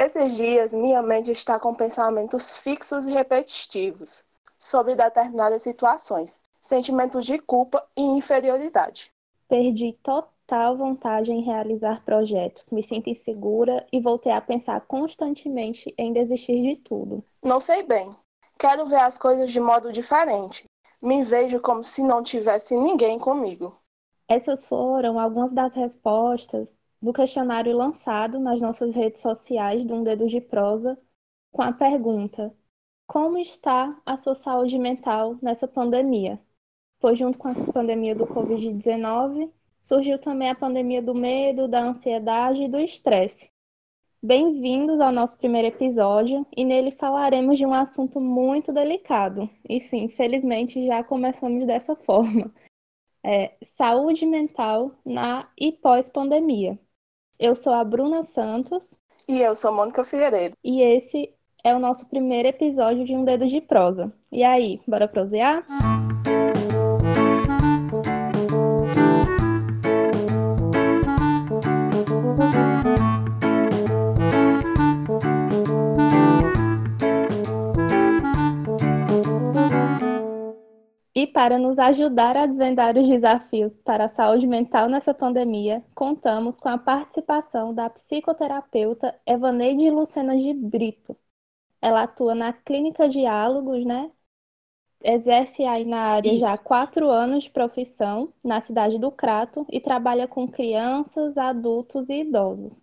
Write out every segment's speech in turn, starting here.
Esses dias, minha mente está com pensamentos fixos e repetitivos sobre determinadas situações, sentimentos de culpa e inferioridade. Perdi total vontade em realizar projetos, me sinto insegura e voltei a pensar constantemente em desistir de tudo. Não sei bem. Quero ver as coisas de modo diferente. Me vejo como se não tivesse ninguém comigo. Essas foram algumas das respostas do questionário lançado nas nossas redes sociais do Um Dedo de Prosa com a pergunta: Como está a sua saúde mental nessa pandemia? Pois, junto com a pandemia do Covid-19, surgiu também a pandemia do medo, da ansiedade e do estresse. Bem-vindos ao nosso primeiro episódio e nele falaremos de um assunto muito delicado. E sim, infelizmente já começamos dessa forma. É, saúde mental na e pós-pandemia. Eu sou a Bruna Santos. E eu sou Mônica Figueiredo. E esse é o nosso primeiro episódio de Um Dedo de Prosa. E aí, bora prosear? E para nos ajudar a desvendar os desafios para a saúde mental nessa pandemia, contamos com a participação da psicoterapeuta Evaneide Lucena de Brito. Ela atua na Clínica Diálogos, né? Exerce aí na área Isso. já há quatro anos de profissão, na cidade do Crato, e trabalha com crianças, adultos e idosos.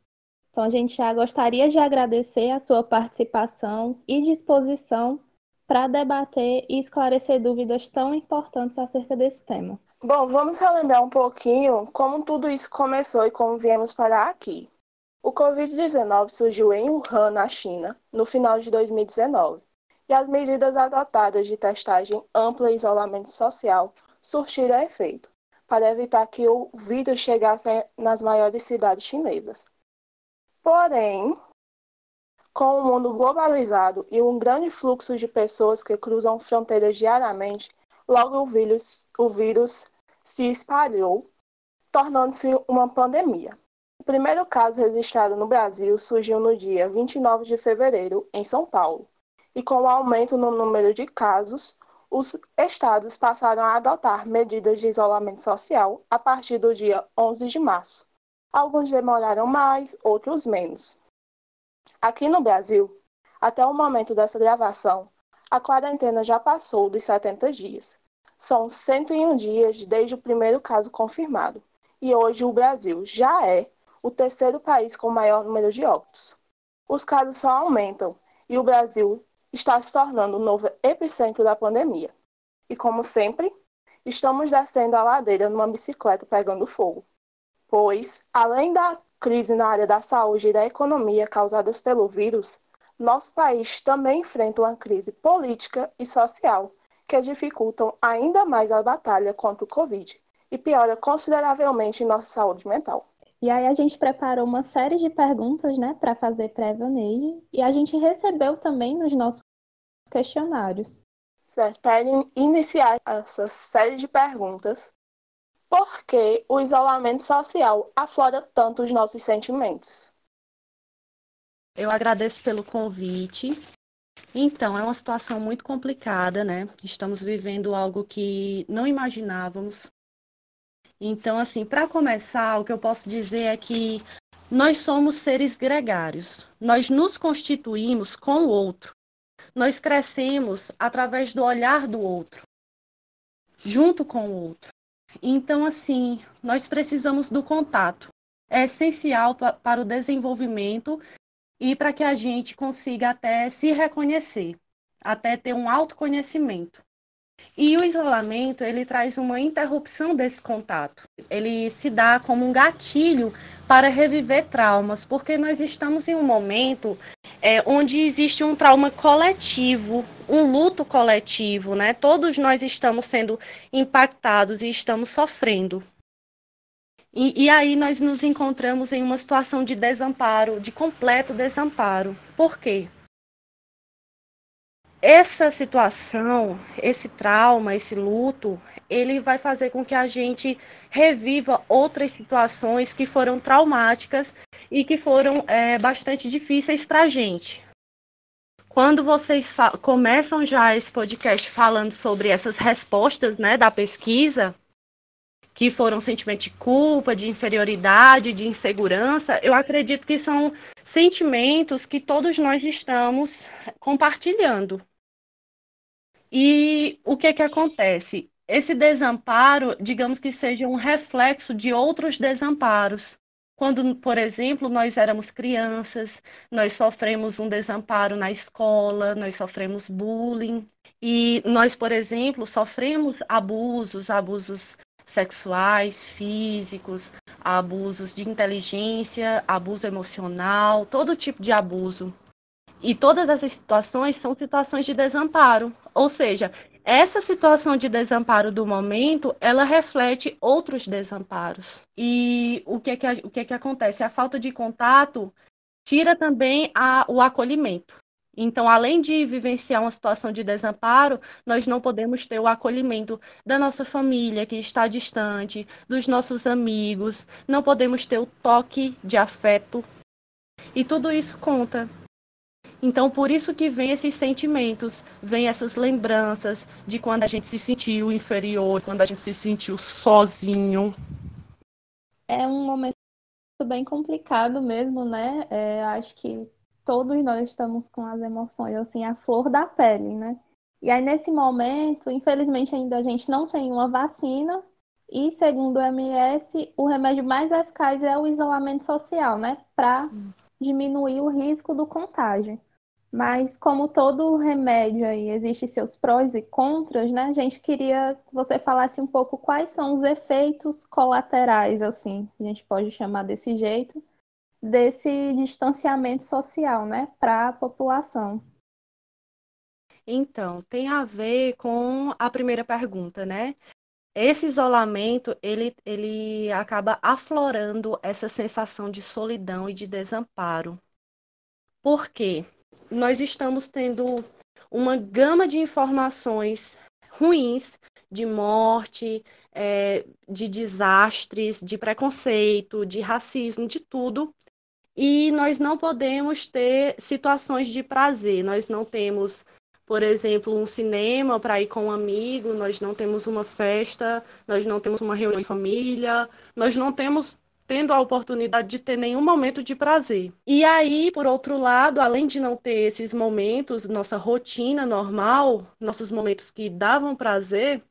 Então, a gente já gostaria de agradecer a sua participação e disposição para debater e esclarecer dúvidas tão importantes acerca desse tema. Bom, vamos relembrar um pouquinho como tudo isso começou e como viemos parar aqui. O Covid-19 surgiu em Wuhan, na China, no final de 2019, e as medidas adotadas de testagem ampla e isolamento social surtiram efeito, para evitar que o vírus chegasse nas maiores cidades chinesas. Porém, com o um mundo globalizado e um grande fluxo de pessoas que cruzam fronteiras diariamente, logo o vírus, o vírus se espalhou, tornando-se uma pandemia. O primeiro caso registrado no Brasil surgiu no dia 29 de fevereiro, em São Paulo, e com o aumento no número de casos, os estados passaram a adotar medidas de isolamento social a partir do dia 11 de março. Alguns demoraram mais, outros menos. Aqui no Brasil, até o momento dessa gravação, a quarentena já passou dos 70 dias. São 101 dias desde o primeiro caso confirmado, e hoje o Brasil já é o terceiro país com maior número de óbitos. Os casos só aumentam e o Brasil está se tornando o novo epicentro da pandemia. E como sempre, estamos descendo a ladeira numa bicicleta pegando fogo. Pois, além da crise na área da saúde e da economia causadas pelo vírus, nosso país também enfrenta uma crise política e social que dificultam ainda mais a batalha contra o Covid e piora consideravelmente nossa saúde mental. E aí a gente preparou uma série de perguntas, né, para fazer para Evaneide, e a gente recebeu também nos nossos questionários. Certo, para iniciar essa série de perguntas, por que o isolamento social aflora tanto os nossos sentimentos? Eu agradeço pelo convite. Então, é uma situação muito complicada, né? Estamos vivendo algo que não imaginávamos. Então, assim, para começar, o que eu posso dizer é que nós somos seres gregários. Nós nos constituímos com o outro. Nós crescemos através do olhar do outro, junto com o outro. Então, assim, nós precisamos do contato. É essencial pa para o desenvolvimento e para que a gente consiga até se reconhecer, até ter um autoconhecimento. E o isolamento, ele traz uma interrupção desse contato. Ele se dá como um gatilho para reviver traumas, porque nós estamos em um momento é, onde existe um trauma coletivo, um luto coletivo, né? Todos nós estamos sendo impactados e estamos sofrendo. E, e, aí nós nos encontramos em uma situação de desamparo, de completo desamparo. Por quê? Essa situação, esse trauma, esse luto, ele vai fazer com que a gente reviva outras situações que foram traumáticas e que foram é, bastante difíceis para a gente. Quando vocês começam já esse podcast falando sobre essas respostas né, da pesquisa, que foram sentimento de culpa, de inferioridade, de insegurança, eu acredito que são sentimentos que todos nós estamos compartilhando. E o que que acontece? Esse desamparo, digamos que seja um reflexo de outros desamparos. Quando, por exemplo, nós éramos crianças, nós sofremos um desamparo na escola, nós sofremos bullying, e nós, por exemplo, sofremos abusos, abusos sexuais, físicos, abusos de inteligência, abuso emocional, todo tipo de abuso. E todas essas situações são situações de desamparo. Ou seja, essa situação de desamparo do momento, ela reflete outros desamparos. E o que é que, o que, é que acontece? A falta de contato tira também a, o acolhimento. Então, além de vivenciar uma situação de desamparo, nós não podemos ter o acolhimento da nossa família que está distante, dos nossos amigos, não podemos ter o toque de afeto. E tudo isso conta. Então, por isso que vem esses sentimentos, vem essas lembranças de quando a gente se sentiu inferior, quando a gente se sentiu sozinho. É um momento bem complicado mesmo, né? É, acho que todos nós estamos com as emoções assim à flor da pele, né? E aí nesse momento, infelizmente ainda a gente não tem uma vacina e segundo o MS, o remédio mais eficaz é o isolamento social, né, para diminuir o risco do contágio. Mas como todo remédio aí existe seus prós e contras, né? A gente queria que você falasse um pouco quais são os efeitos colaterais, assim, a gente pode chamar desse jeito, desse distanciamento social, né, para a população. Então, tem a ver com a primeira pergunta, né? Esse isolamento, ele, ele acaba aflorando essa sensação de solidão e de desamparo. Por quê? Nós estamos tendo uma gama de informações ruins de morte, é, de desastres, de preconceito, de racismo, de tudo, e nós não podemos ter situações de prazer. Nós não temos, por exemplo, um cinema para ir com um amigo, nós não temos uma festa, nós não temos uma reunião em família, nós não temos tendo a oportunidade de ter nenhum momento de prazer. E aí, por outro lado, além de não ter esses momentos, nossa rotina normal, nossos momentos que davam prazer,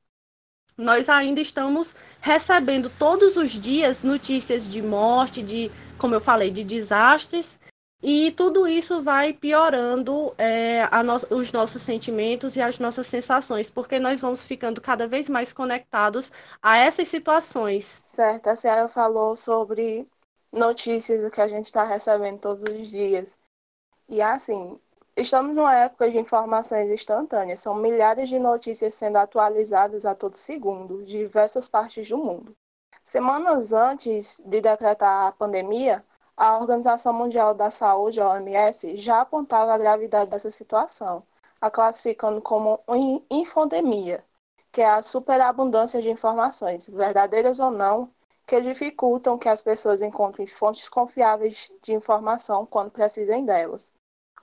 nós ainda estamos recebendo todos os dias notícias de morte, de, como eu falei, de desastres, e tudo isso vai piorando é, no os nossos sentimentos e as nossas sensações, porque nós vamos ficando cada vez mais conectados a essas situações. Certo, a senhora falou sobre notícias que a gente está recebendo todos os dias. E assim, Estamos numa época de informações instantâneas. São milhares de notícias sendo atualizadas a todo segundo, de diversas partes do mundo. Semanas antes de decretar a pandemia, a Organização Mundial da Saúde, a OMS, já apontava a gravidade dessa situação, a classificando como infodemia, que é a superabundância de informações, verdadeiras ou não, que dificultam que as pessoas encontrem fontes confiáveis de informação quando precisem delas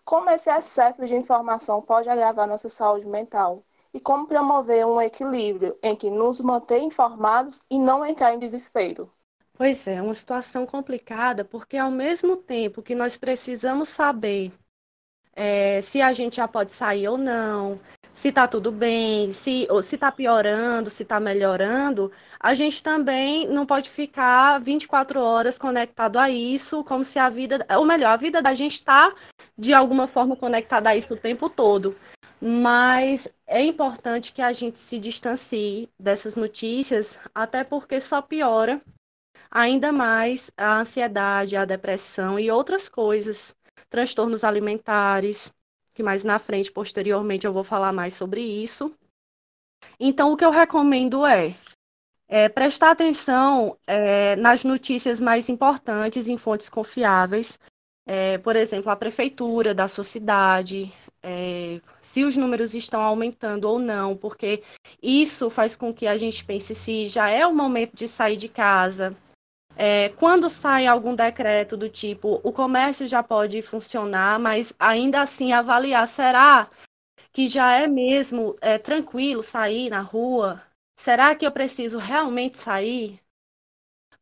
como esse excesso de informação pode agravar nossa saúde mental e como promover um equilíbrio entre nos manter informados e não entrar em desespero. Pois é, uma situação complicada, porque ao mesmo tempo que nós precisamos saber é, se a gente já pode sair ou não, se está tudo bem, se está piorando, se está melhorando, a gente também não pode ficar 24 horas conectado a isso, como se a vida, ou melhor, a vida da gente está de alguma forma conectada a isso o tempo todo. Mas é importante que a gente se distancie dessas notícias, até porque só piora ainda mais a ansiedade, a depressão e outras coisas, transtornos alimentares, que mais na frente, posteriormente, eu vou falar mais sobre isso. Então, o que eu recomendo é, é prestar atenção é, nas notícias mais importantes em fontes confiáveis, é, por exemplo, a prefeitura da sua cidade, é, se os números estão aumentando ou não, porque isso faz com que a gente pense se já é o momento de sair de casa. É, quando sai algum decreto do tipo, o comércio já pode funcionar, mas ainda assim avaliar, será que já é mesmo é, tranquilo sair na rua? Será que eu preciso realmente sair?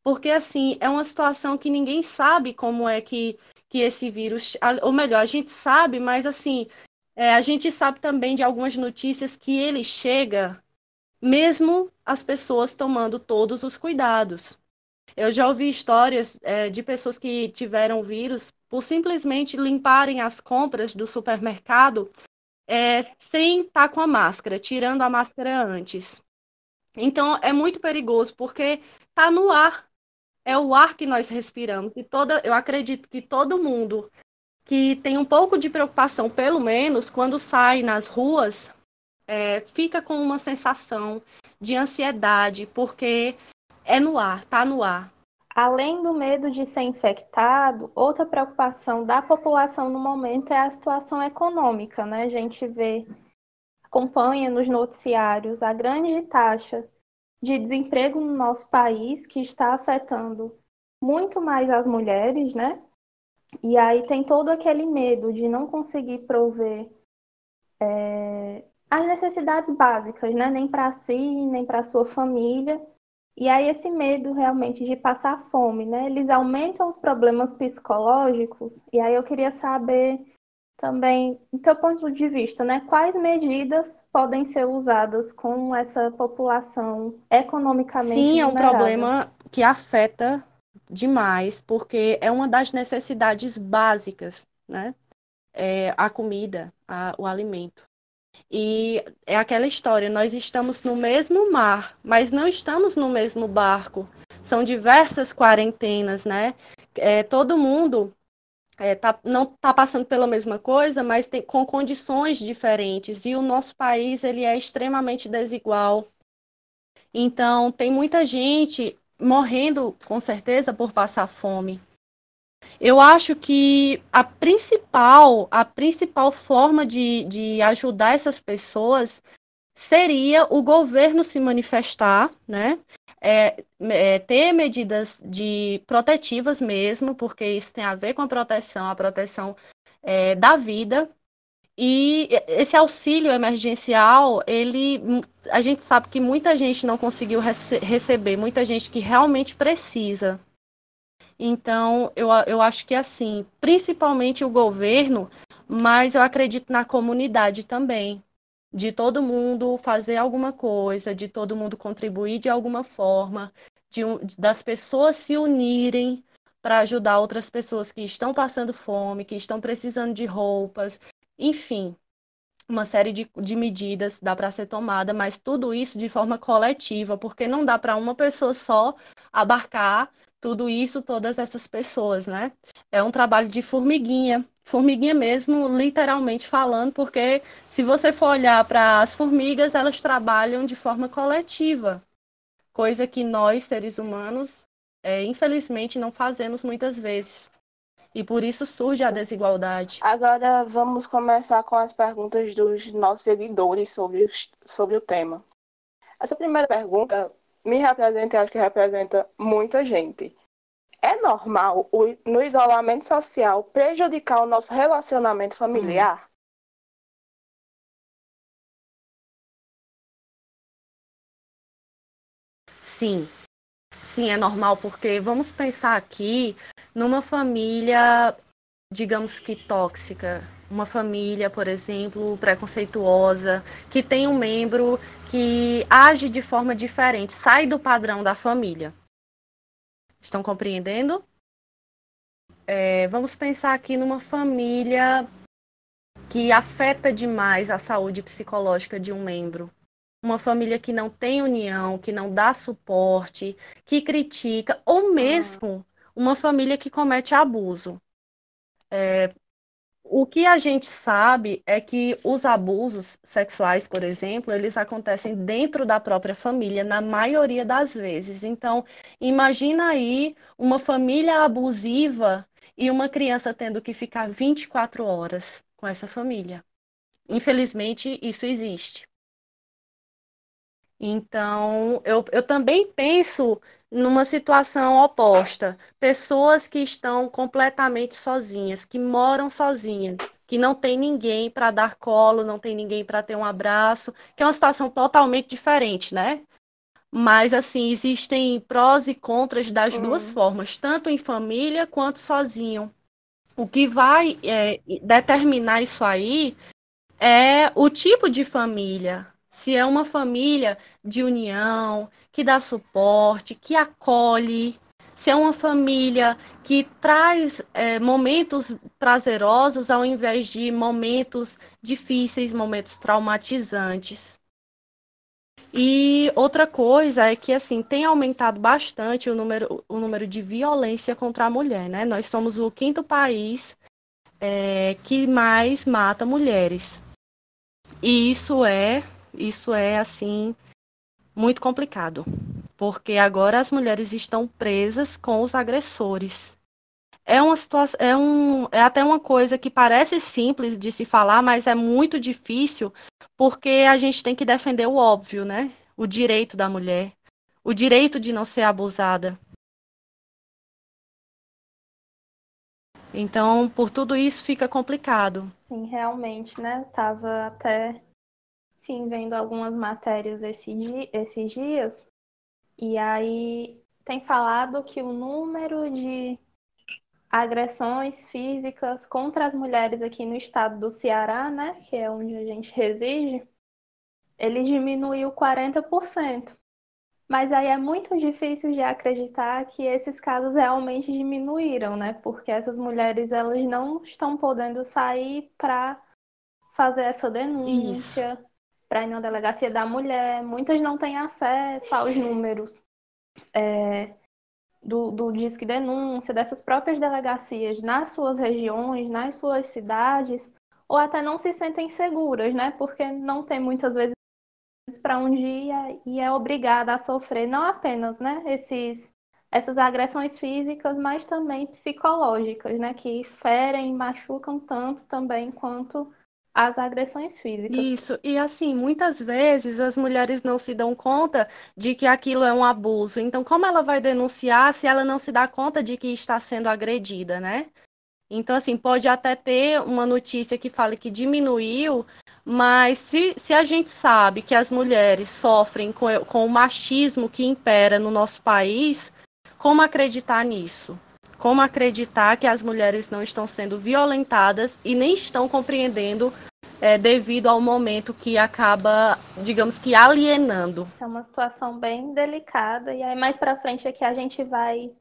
Porque, assim, é uma situação que ninguém sabe como é que, que esse vírus. Ou melhor, a gente sabe, mas, assim, é, a gente sabe também de algumas notícias que ele chega mesmo as pessoas tomando todos os cuidados. Eu já ouvi histórias é, de pessoas que tiveram vírus por simplesmente limparem as compras do supermercado é, sem estar com a máscara, tirando a máscara antes. Então é muito perigoso porque está no ar, é o ar que nós respiramos. E toda, eu acredito que todo mundo que tem um pouco de preocupação, pelo menos quando sai nas ruas, é, fica com uma sensação de ansiedade, porque é no ar, tá no ar. Além do medo de ser infectado, outra preocupação da população no momento é a situação econômica, né? A gente vê, acompanha nos noticiários a grande taxa de desemprego no nosso país que está afetando muito mais as mulheres, né? E aí tem todo aquele medo de não conseguir prover é, as necessidades básicas, né? Nem para si, nem para sua família. E aí esse medo realmente de passar fome, né? Eles aumentam os problemas psicológicos. E aí eu queria saber também, do teu ponto de vista, né? Quais medidas podem ser usadas com essa população economicamente Sim, é um problema que afeta demais, porque é uma das necessidades básicas, né? É a comida, a, o alimento. E é aquela história, nós estamos no mesmo mar, mas não estamos no mesmo barco. São diversas quarentenas, né? É, todo mundo é, tá, não está passando pela mesma coisa, mas tem, com condições diferentes. E o nosso país ele é extremamente desigual. Então, tem muita gente morrendo, com certeza, por passar fome. Eu acho que a principal, a principal forma de, de ajudar essas pessoas seria o governo se manifestar, né? É, é, ter medidas de protetivas mesmo, porque isso tem a ver com a proteção, a proteção é, da vida. E esse auxílio emergencial, ele, a gente sabe que muita gente não conseguiu rece receber, muita gente que realmente precisa, então, eu, eu acho que assim, principalmente o governo, mas eu acredito na comunidade também, de todo mundo fazer alguma coisa, de todo mundo contribuir de alguma forma, de, das pessoas se unirem para ajudar outras pessoas que estão passando fome, que estão precisando de roupas, enfim, uma série de, de medidas dá para ser tomada, mas tudo isso de forma coletiva, porque não dá para uma pessoa só abarcar tudo isso, todas essas pessoas, né? É um trabalho de formiguinha, formiguinha mesmo, literalmente falando, porque se você for olhar para as formigas, elas trabalham de forma coletiva, coisa que nós, seres humanos, é, infelizmente não fazemos muitas vezes. E por isso surge a desigualdade. Agora vamos começar com as perguntas dos nossos seguidores sobre, sobre o tema. Essa primeira pergunta me representa e acho que representa muita gente. É normal, o, no isolamento social, prejudicar o nosso relacionamento familiar? Hum. Sim, sim, é normal, porque vamos pensar aqui numa família, digamos que tóxica, uma família, por exemplo, preconceituosa, que tem um membro que age de forma diferente, sai do padrão da família. Estão compreendendo? É, vamos pensar aqui numa família que afeta demais a saúde psicológica de um membro. Uma família que não tem união, que não dá suporte, que critica, ou mesmo uma família que comete abuso. É, o que a gente sabe é que os abusos sexuais, por exemplo, eles acontecem dentro da própria família, na maioria das vezes. Então, imagina aí uma família abusiva e uma criança tendo que ficar 24 horas com essa família. infelizmente, isso existe. Então, eu, eu também penso numa situação oposta. Pessoas que estão completamente sozinhas, que moram sozinhas, que não tem ninguém para dar colo, não tem ninguém para ter um abraço, que é uma situação totalmente diferente, né? Mas, assim, existem prós e contras das uhum. duas formas, tanto em família quanto sozinho. O que vai é, determinar isso aí é o tipo de família. Se é uma família de união, que dá suporte, que acolhe, se é uma família que traz é, momentos prazerosos ao invés de momentos difíceis, momentos traumatizantes. E outra coisa é que assim tem aumentado bastante o número, o número de violência contra a mulher, né? Nós somos o quinto país é, que mais mata mulheres. E isso é, isso é assim muito complicado, porque agora as mulheres estão presas com os agressores. É uma situação, é, um, é até uma coisa que parece simples de se falar, mas é muito difícil, porque a gente tem que defender o óbvio, né? O direito da mulher, o direito de não ser abusada. Então, por tudo isso fica complicado. Sim, realmente, né? Tava até enfim, vendo algumas matérias esse esses dias, e aí tem falado que o número de agressões físicas contra as mulheres aqui no estado do Ceará, né, que é onde a gente reside, ele diminuiu 40%. Mas aí é muito difícil de acreditar que esses casos realmente diminuíram, né? Porque essas mulheres elas não estão podendo sair para fazer essa denúncia, para ir na delegacia da mulher. Muitas não têm acesso aos números é, do, do Disque Denúncia, dessas próprias delegacias nas suas regiões, nas suas cidades, ou até não se sentem seguras, né? Porque não tem muitas vezes para onde ir e é obrigada a sofrer não apenas, né, esses essas agressões físicas, mas também psicológicas, né, que ferem, machucam tanto também quanto as agressões físicas. Isso, e assim, muitas vezes as mulheres não se dão conta de que aquilo é um abuso. Então, como ela vai denunciar se ela não se dá conta de que está sendo agredida, né? Então, assim, pode até ter uma notícia que fale que diminuiu, mas se, se a gente sabe que as mulheres sofrem com, com o machismo que impera no nosso país, como acreditar nisso? Como acreditar que as mulheres não estão sendo violentadas e nem estão compreendendo é, devido ao momento que acaba, digamos que, alienando? É uma situação bem delicada e aí mais para frente é que a gente vai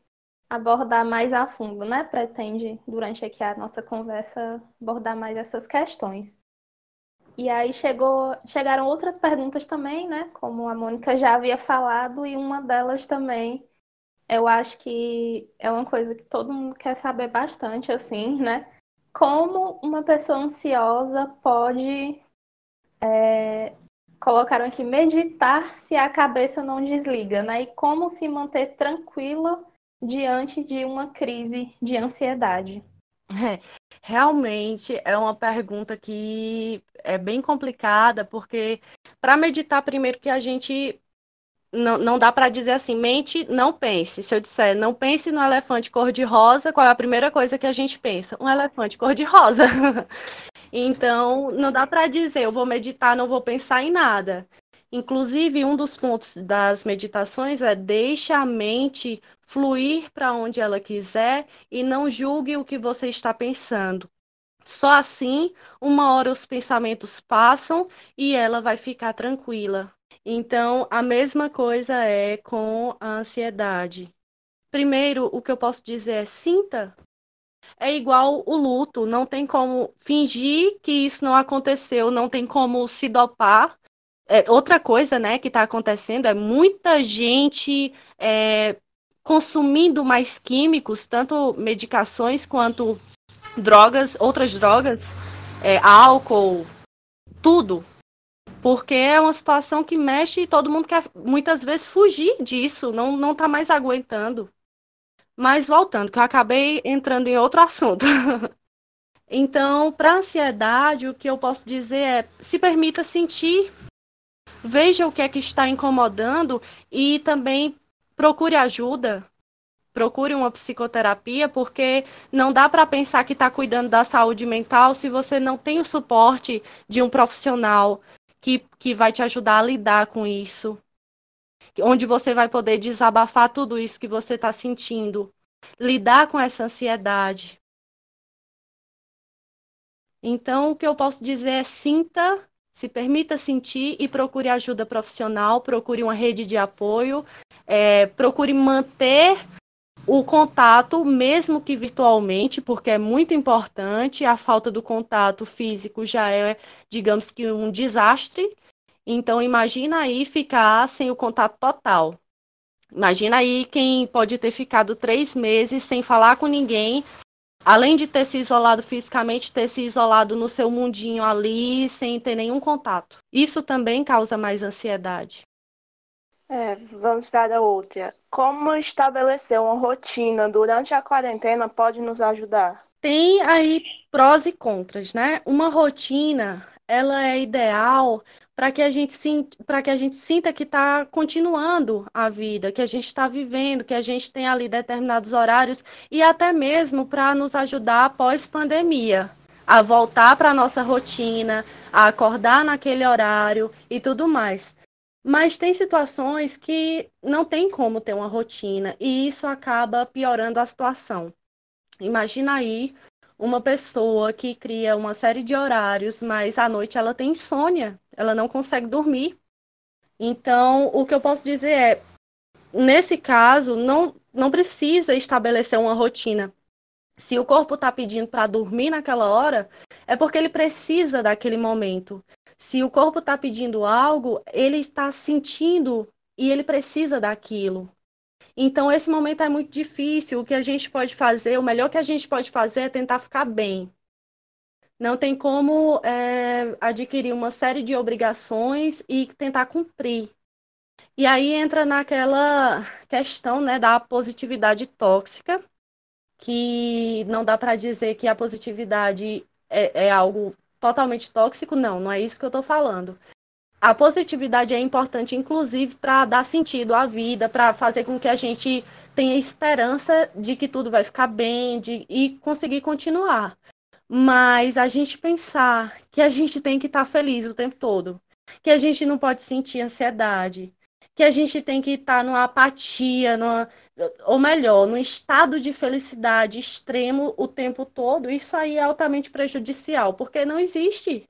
abordar mais a fundo, né? Pretende durante aqui a nossa conversa abordar mais essas questões. E aí chegou, chegaram outras perguntas também, né? Como a Mônica já havia falado, e uma delas também eu acho que é uma coisa que todo mundo quer saber bastante, assim, né? Como uma pessoa ansiosa pode. É, colocaram aqui meditar se a cabeça não desliga, né? E como se manter tranquila diante de uma crise de ansiedade. É, realmente é uma pergunta que é bem complicada, porque para meditar, primeiro que a gente não, não dá para dizer assim, mente, não pense. Se eu disser, não pense no elefante cor-de-rosa, qual é a primeira coisa que a gente pensa? Um elefante cor-de-rosa. então, não dá para dizer, eu vou meditar, não vou pensar em nada. Inclusive, um dos pontos das meditações é deixe a mente fluir para onde ela quiser e não julgue o que você está pensando. Só assim, uma hora os pensamentos passam e ela vai ficar tranquila, então, a mesma coisa é com a ansiedade. Primeiro, o que eu posso dizer é sinta. É igual o luto, não tem como fingir que isso não aconteceu, não tem como se dopar. É, outra coisa, né, que está acontecendo é muita gente é, consumindo mais químicos, tanto medicações quanto drogas, outras drogas, é, álcool, tudo, porque é uma situação que mexe e todo mundo quer muitas vezes fugir disso, não, não tá mais aguentando. Mas voltando, que eu acabei entrando em outro assunto. Então, para ansiedade, o que eu posso dizer é: se permita sentir, veja o que é que está incomodando e também procure ajuda. Procure uma psicoterapia, porque não dá para pensar que está cuidando da saúde mental se você não tem o suporte de um profissional que, que vai te ajudar a lidar com isso. Onde você vai poder desabafar tudo isso que você está sentindo, lidar com essa ansiedade. Então, o que eu posso dizer é sinta, se permita sentir e procure ajuda profissional, procure uma rede de apoio, é, procure manter o contato, mesmo que virtualmente, porque é muito importante, a falta do contato físico já é, digamos que, um desastre. Então, imagina aí ficar sem o contato total. Imagina aí quem pode ter ficado três meses sem falar com ninguém, além de ter se isolado fisicamente, ter se isolado no seu mundinho ali, sem ter nenhum contato. Isso também causa mais ansiedade. É, vamos para outra. Como estabelecer uma rotina durante a quarentena pode nos ajudar? Tem aí prós e contras, né? Uma rotina, ela é ideal para que a gente sinta que está continuando a vida, que a gente está vivendo, que a gente tem ali determinados horários e até mesmo para nos ajudar após pandemia, a voltar para a nossa rotina, a acordar naquele horário e tudo mais. Mas tem situações que não tem como ter uma rotina e isso acaba piorando a situação. Imagina aí uma pessoa que cria uma série de horários, mas à noite ela tem insônia, ela não consegue dormir. Então, o que eu posso dizer é, nesse caso, não, não precisa estabelecer uma rotina. Se o corpo está pedindo para dormir naquela hora, é porque ele precisa daquele momento. Se o corpo está pedindo algo, ele está sentindo e ele precisa daquilo. Então, esse momento é muito difícil. O que a gente pode fazer, o melhor que a gente pode fazer é tentar ficar bem. Não tem como é, adquirir uma série de obrigações e tentar cumprir. E aí entra naquela questão né, da positividade tóxica, que não dá para dizer que a positividade é, é algo totalmente tóxico, não, não é isso que eu estou falando. A positividade é importante, inclusive, para dar sentido à vida, para fazer com que a gente tenha esperança de que tudo vai ficar bem de, e conseguir continuar. Mas a gente pensar que a gente tem que estar tá feliz o tempo todo, que a gente não pode sentir ansiedade, que a gente tem que estar numa apatia, numa, ou melhor, num estado de felicidade extremo o tempo todo, isso aí é altamente prejudicial, porque não existe.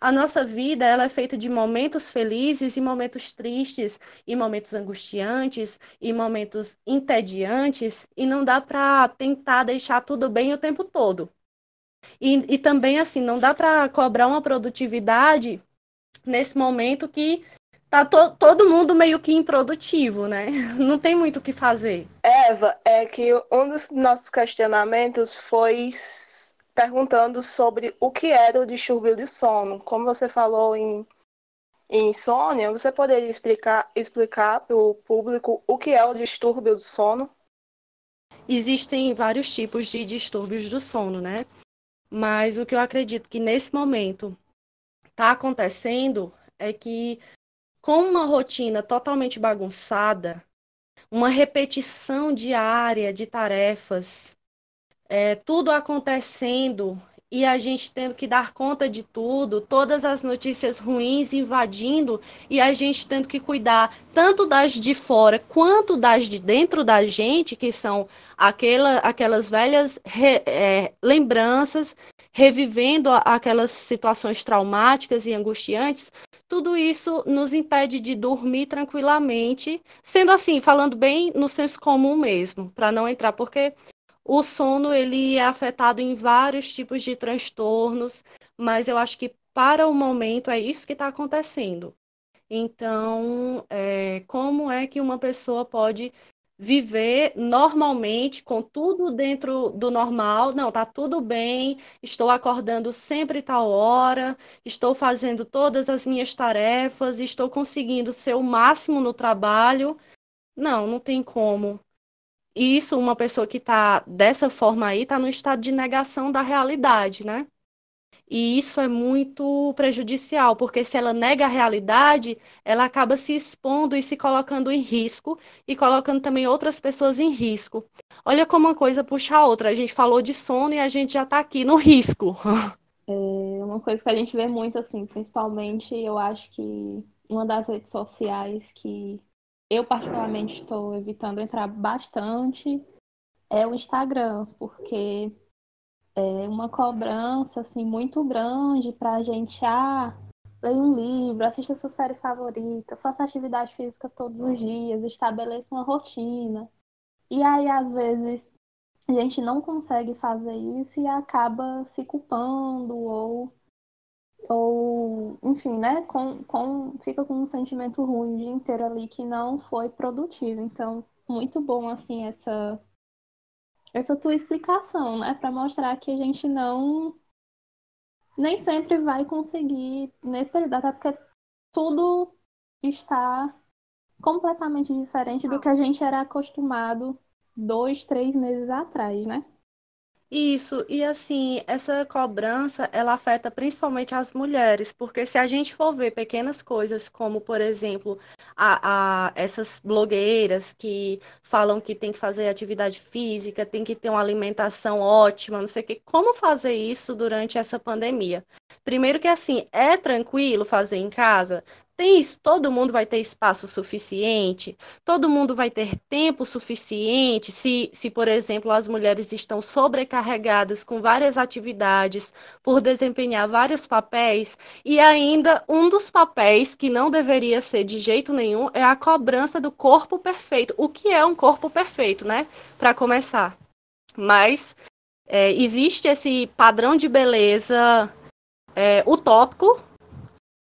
A nossa vida ela é feita de momentos felizes e momentos tristes, e momentos angustiantes, e momentos entediantes, e não dá para tentar deixar tudo bem o tempo todo. E, e também, assim, não dá para cobrar uma produtividade nesse momento que tá to, todo mundo meio que improdutivo, né? Não tem muito o que fazer. Eva, é que um dos nossos questionamentos foi perguntando sobre o que era o distúrbio de sono. Como você falou em, em insônia, você poderia explicar, explicar para o público o que é o distúrbio do sono? Existem vários tipos de distúrbios do sono, né? Mas o que eu acredito que nesse momento está acontecendo é que com uma rotina totalmente bagunçada, uma repetição diária de tarefas, é, tudo acontecendo e a gente tendo que dar conta de tudo, todas as notícias ruins invadindo e a gente tendo que cuidar tanto das de fora quanto das de dentro da gente, que são aquela, aquelas velhas re, é, lembranças, revivendo aquelas situações traumáticas e angustiantes, tudo isso nos impede de dormir tranquilamente, sendo assim, falando bem no senso comum mesmo, para não entrar, porque o sono ele é afetado em vários tipos de transtornos, mas eu acho que para o momento é isso que está acontecendo. Então, é, como é que uma pessoa pode viver normalmente, com tudo dentro do normal. Não, tá tudo bem, estou acordando sempre tal hora, estou fazendo todas as minhas tarefas, estou conseguindo ser o máximo no trabalho. Não, não tem como. isso, uma pessoa que está dessa forma aí, está no estado de negação da realidade, né? E isso é muito prejudicial, porque se ela nega a realidade, ela acaba se expondo e se colocando em risco e colocando também outras pessoas em risco. Olha como uma coisa puxa a outra. A gente falou de sono e a gente já está aqui no risco. É uma coisa que a gente vê muito, assim, principalmente eu acho que uma das redes sociais que eu particularmente estou evitando entrar bastante é o Instagram, porque é uma cobrança assim muito grande para a gente ah, ler um livro, assista sua série favorita, faça atividade física todos os dias, estabeleça uma rotina. E aí às vezes a gente não consegue fazer isso e acaba se culpando ou ou enfim, né, com, com, fica com um sentimento ruim o dia inteiro ali que não foi produtivo. Então, muito bom assim essa essa tua explicação, né? Para mostrar que a gente não. Nem sempre vai conseguir nesse período, até porque tudo está completamente diferente do que a gente era acostumado dois, três meses atrás, né? Isso, e assim, essa cobrança, ela afeta principalmente as mulheres, porque se a gente for ver pequenas coisas, como, por exemplo, a, a, essas blogueiras que falam que tem que fazer atividade física, tem que ter uma alimentação ótima, não sei o quê, como fazer isso durante essa pandemia? Primeiro que assim, é tranquilo fazer em casa? Tem, todo mundo vai ter espaço suficiente, todo mundo vai ter tempo suficiente. Se, se, por exemplo, as mulheres estão sobrecarregadas com várias atividades, por desempenhar vários papéis, e ainda um dos papéis que não deveria ser de jeito nenhum é a cobrança do corpo perfeito. O que é um corpo perfeito, né? Para começar. Mas é, existe esse padrão de beleza é, utópico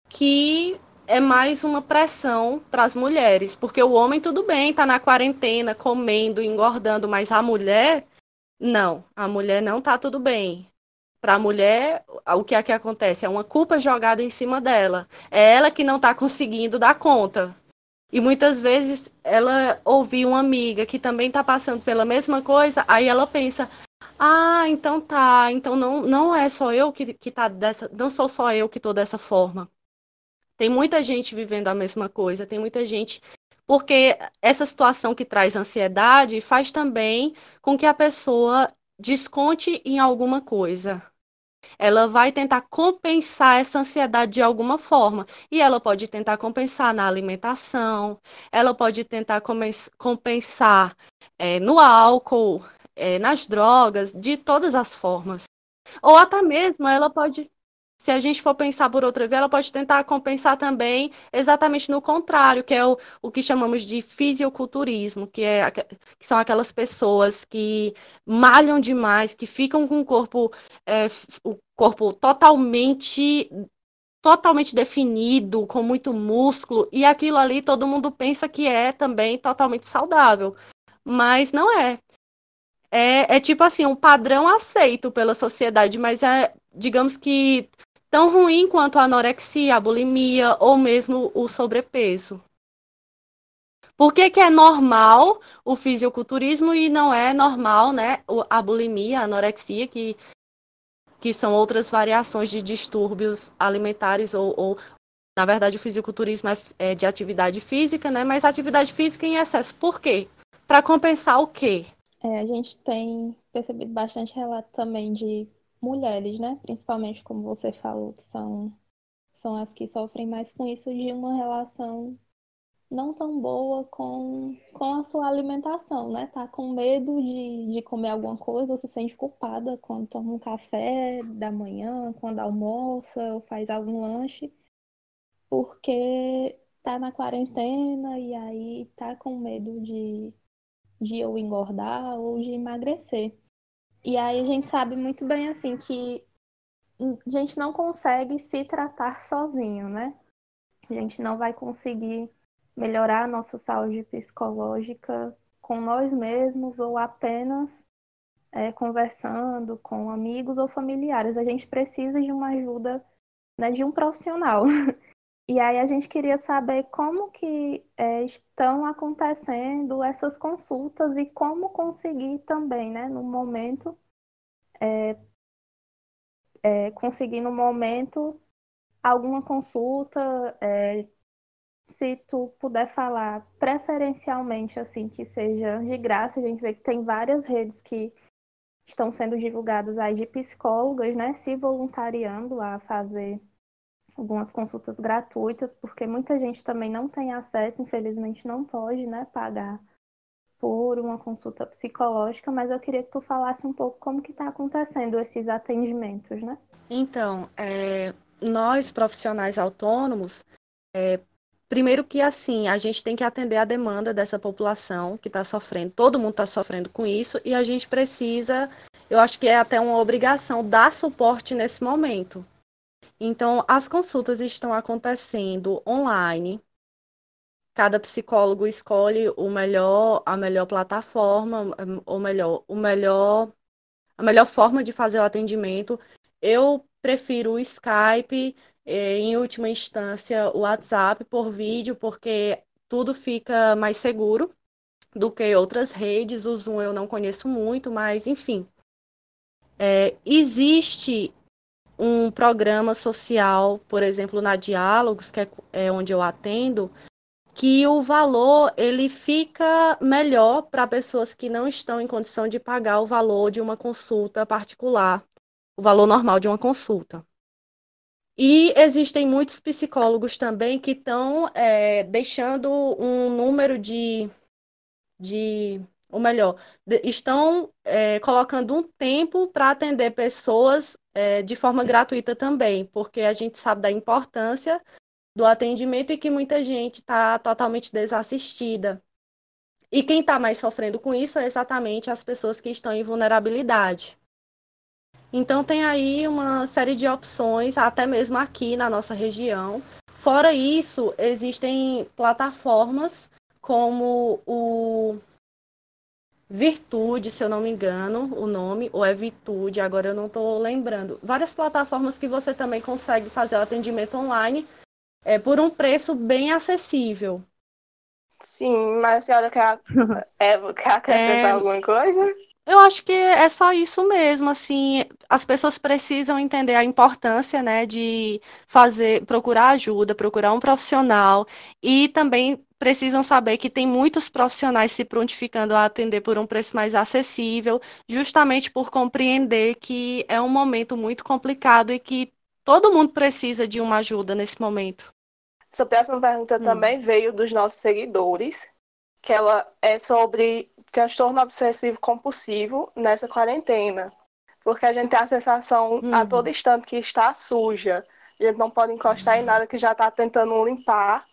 que é mais uma pressão para as mulheres, porque o homem tudo bem, está na quarentena, comendo, engordando, mas a mulher não, a mulher não está tudo bem. Para a mulher, o que é que acontece? É uma culpa jogada em cima dela. É ela que não está conseguindo dar conta. E muitas vezes ela ouviu uma amiga que também está passando pela mesma coisa, aí ela pensa: ah, então tá, então não, não é só eu que, que tá dessa, não sou só eu que estou dessa forma. Tem muita gente vivendo a mesma coisa, tem muita gente. Porque essa situação que traz ansiedade faz também com que a pessoa desconte em alguma coisa. Ela vai tentar compensar essa ansiedade de alguma forma. E ela pode tentar compensar na alimentação, ela pode tentar compensar é, no álcool, é, nas drogas, de todas as formas. Ou até mesmo ela pode se a gente for pensar por outra via, ela pode tentar compensar também exatamente no contrário, que é o, o que chamamos de fisiculturismo, que, é, que são aquelas pessoas que malham demais, que ficam com o corpo, é, o corpo totalmente totalmente definido, com muito músculo, e aquilo ali todo mundo pensa que é também totalmente saudável. Mas não é. É, é tipo assim, um padrão aceito pela sociedade, mas é, digamos que tão ruim quanto a anorexia, a bulimia ou mesmo o sobrepeso. Por que, que é normal o fisiculturismo e não é normal né, a bulimia, a anorexia, que, que são outras variações de distúrbios alimentares ou, ou na verdade, o fisiculturismo é, é, de atividade física, né? Mas atividade física em excesso. Por quê? Para compensar o quê? É, a gente tem percebido bastante relato também de mulheres, né? Principalmente, como você falou, que são, são as que sofrem mais com isso de uma relação não tão boa com, com a sua alimentação, né? Tá com medo de, de comer alguma coisa, se sente culpada quando toma um café da manhã, quando almoça ou faz algum lanche, porque tá na quarentena e aí tá com medo de, de ou engordar ou de emagrecer. E aí a gente sabe muito bem assim que a gente não consegue se tratar sozinho, né? A gente não vai conseguir melhorar a nossa saúde psicológica com nós mesmos ou apenas é, conversando com amigos ou familiares. A gente precisa de uma ajuda né, de um profissional. E aí a gente queria saber como que é, estão acontecendo essas consultas e como conseguir também, né, no momento, é, é, conseguir no momento alguma consulta, é, se tu puder falar preferencialmente, assim, que seja de graça, a gente vê que tem várias redes que estão sendo divulgadas aí de psicólogas, né, se voluntariando a fazer algumas consultas gratuitas, porque muita gente também não tem acesso, infelizmente não pode, né, pagar por uma consulta psicológica, mas eu queria que tu falasse um pouco como que está acontecendo esses atendimentos, né? Então, é, nós profissionais autônomos, é, primeiro que assim, a gente tem que atender a demanda dessa população que está sofrendo, todo mundo está sofrendo com isso, e a gente precisa, eu acho que é até uma obrigação dar suporte nesse momento, então, as consultas estão acontecendo online. Cada psicólogo escolhe o melhor, a melhor plataforma, ou melhor, o melhor, a melhor forma de fazer o atendimento. Eu prefiro o Skype, eh, em última instância, o WhatsApp por vídeo, porque tudo fica mais seguro do que outras redes. O Zoom eu não conheço muito, mas enfim. É, existe um programa social, por exemplo, na Diálogos, que é, é onde eu atendo, que o valor ele fica melhor para pessoas que não estão em condição de pagar o valor de uma consulta particular, o valor normal de uma consulta. E existem muitos psicólogos também que estão é, deixando um número de, de ou melhor, estão é, colocando um tempo para atender pessoas é, de forma gratuita também, porque a gente sabe da importância do atendimento e que muita gente está totalmente desassistida. E quem está mais sofrendo com isso é exatamente as pessoas que estão em vulnerabilidade. Então tem aí uma série de opções, até mesmo aqui na nossa região. Fora isso, existem plataformas como o Virtude, se eu não me engano, o nome, ou é Virtude, agora eu não estou lembrando. Várias plataformas que você também consegue fazer o atendimento online é, por um preço bem acessível. Sim, mas a senhora quer, é, quer acrescentar é, alguma coisa? Eu acho que é só isso mesmo, assim, as pessoas precisam entender a importância, né, de fazer, procurar ajuda, procurar um profissional e também precisam saber que tem muitos profissionais se prontificando a atender por um preço mais acessível, justamente por compreender que é um momento muito complicado e que todo mundo precisa de uma ajuda nesse momento. Essa próxima pergunta hum. também veio dos nossos seguidores, que ela é sobre transtorno obsessivo compulsivo nessa quarentena. Porque a gente tem a sensação uhum. a todo instante que está suja. A gente não pode encostar em nada que já está tentando limpar.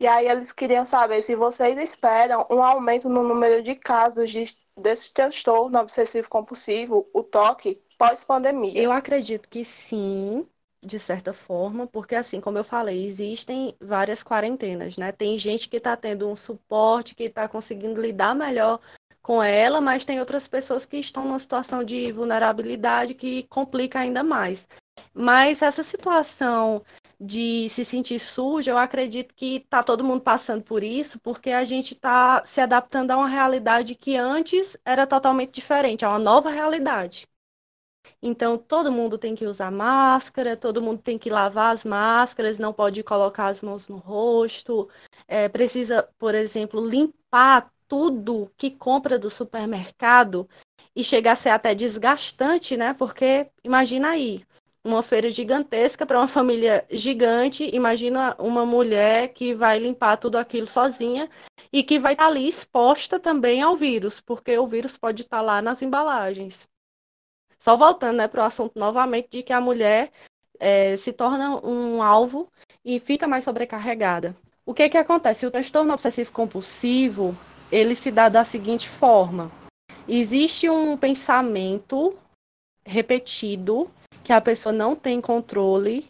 E aí eles queriam saber se vocês esperam um aumento no número de casos de, desse transtorno obsessivo compulsivo, o toque, pós-pandemia. Eu acredito que sim, de certa forma, porque assim, como eu falei, existem várias quarentenas, né? Tem gente que está tendo um suporte, que está conseguindo lidar melhor com ela, mas tem outras pessoas que estão numa situação de vulnerabilidade que complica ainda mais. Mas essa situação de se sentir suja, eu acredito que está todo mundo passando por isso, porque a gente está se adaptando a uma realidade que antes era totalmente diferente, a uma nova realidade. Então, todo mundo tem que usar máscara, todo mundo tem que lavar as máscaras, não pode colocar as mãos no rosto, é, precisa, por exemplo, limpar tudo que compra do supermercado e chega a ser até desgastante, né? Porque imagina aí, uma feira gigantesca para uma família gigante, imagina uma mulher que vai limpar tudo aquilo sozinha e que vai estar ali exposta também ao vírus, porque o vírus pode estar lá nas embalagens. Só voltando né, para o assunto novamente de que a mulher é, se torna um alvo e fica mais sobrecarregada. O que, que acontece? O transtorno obsessivo compulsivo ele se dá da seguinte forma: existe um pensamento repetido que a pessoa não tem controle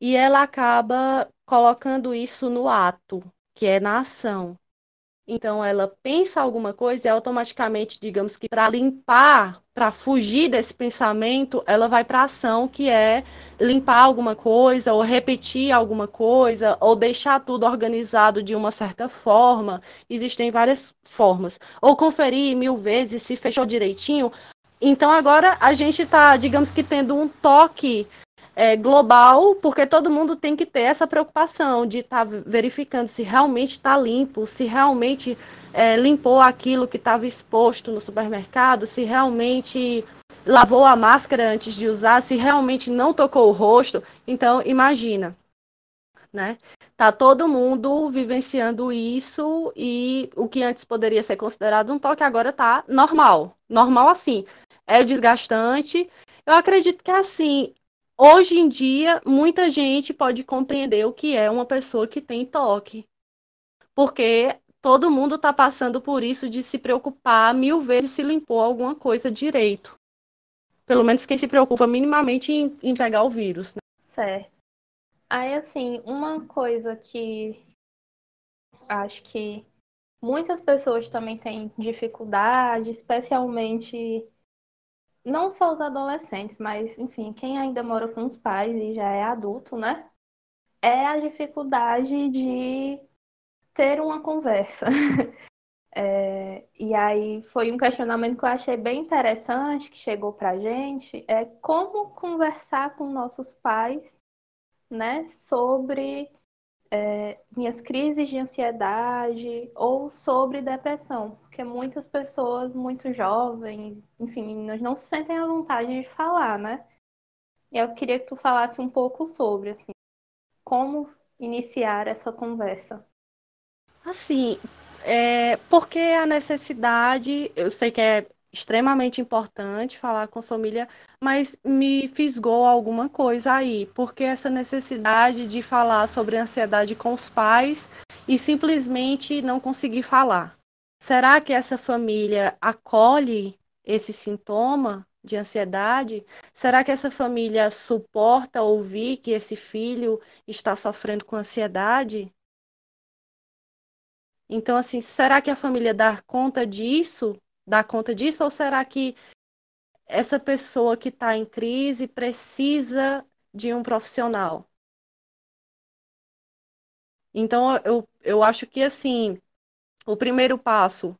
e ela acaba colocando isso no ato, que é na ação. então ela pensa alguma coisa e automaticamente, digamos que para limpar, para fugir desse pensamento, ela vai para ação que é limpar alguma coisa, ou repetir alguma coisa, ou deixar tudo organizado de uma certa forma. Existem várias formas. Ou conferir mil vezes se fechou direitinho. Então agora a gente está, digamos que, tendo um toque é, global, porque todo mundo tem que ter essa preocupação de estar tá verificando se realmente está limpo, se realmente é, limpou aquilo que estava exposto no supermercado, se realmente lavou a máscara antes de usar, se realmente não tocou o rosto. Então, imagina, né? Tá todo mundo vivenciando isso e o que antes poderia ser considerado um toque agora tá normal. Normal assim. É desgastante. Eu acredito que assim, Hoje em dia, muita gente pode compreender o que é uma pessoa que tem toque. Porque todo mundo está passando por isso de se preocupar mil vezes se limpou alguma coisa direito. Pelo menos quem se preocupa minimamente em, em pegar o vírus. Né? Certo. Aí, assim, uma coisa que acho que muitas pessoas também têm dificuldade, especialmente não só os adolescentes, mas, enfim, quem ainda mora com os pais e já é adulto, né? É a dificuldade de ter uma conversa. É, e aí foi um questionamento que eu achei bem interessante que chegou pra gente, é como conversar com nossos pais, né, sobre é, minhas crises de ansiedade ou sobre depressão, porque muitas pessoas muito jovens, enfim, meninas, não se sentem à vontade de falar, né? E eu queria que tu falasse um pouco sobre, assim, como iniciar essa conversa. Assim, é, porque a necessidade, eu sei que é extremamente importante falar com a família, mas me fisgou alguma coisa aí, porque essa necessidade de falar sobre ansiedade com os pais e simplesmente não conseguir falar. Será que essa família acolhe esse sintoma de ansiedade? Será que essa família suporta ouvir que esse filho está sofrendo com ansiedade? Então, assim, será que a família dá conta disso dar conta disso? Ou será que essa pessoa que está em crise precisa de um profissional? Então, eu, eu acho que, assim, o primeiro passo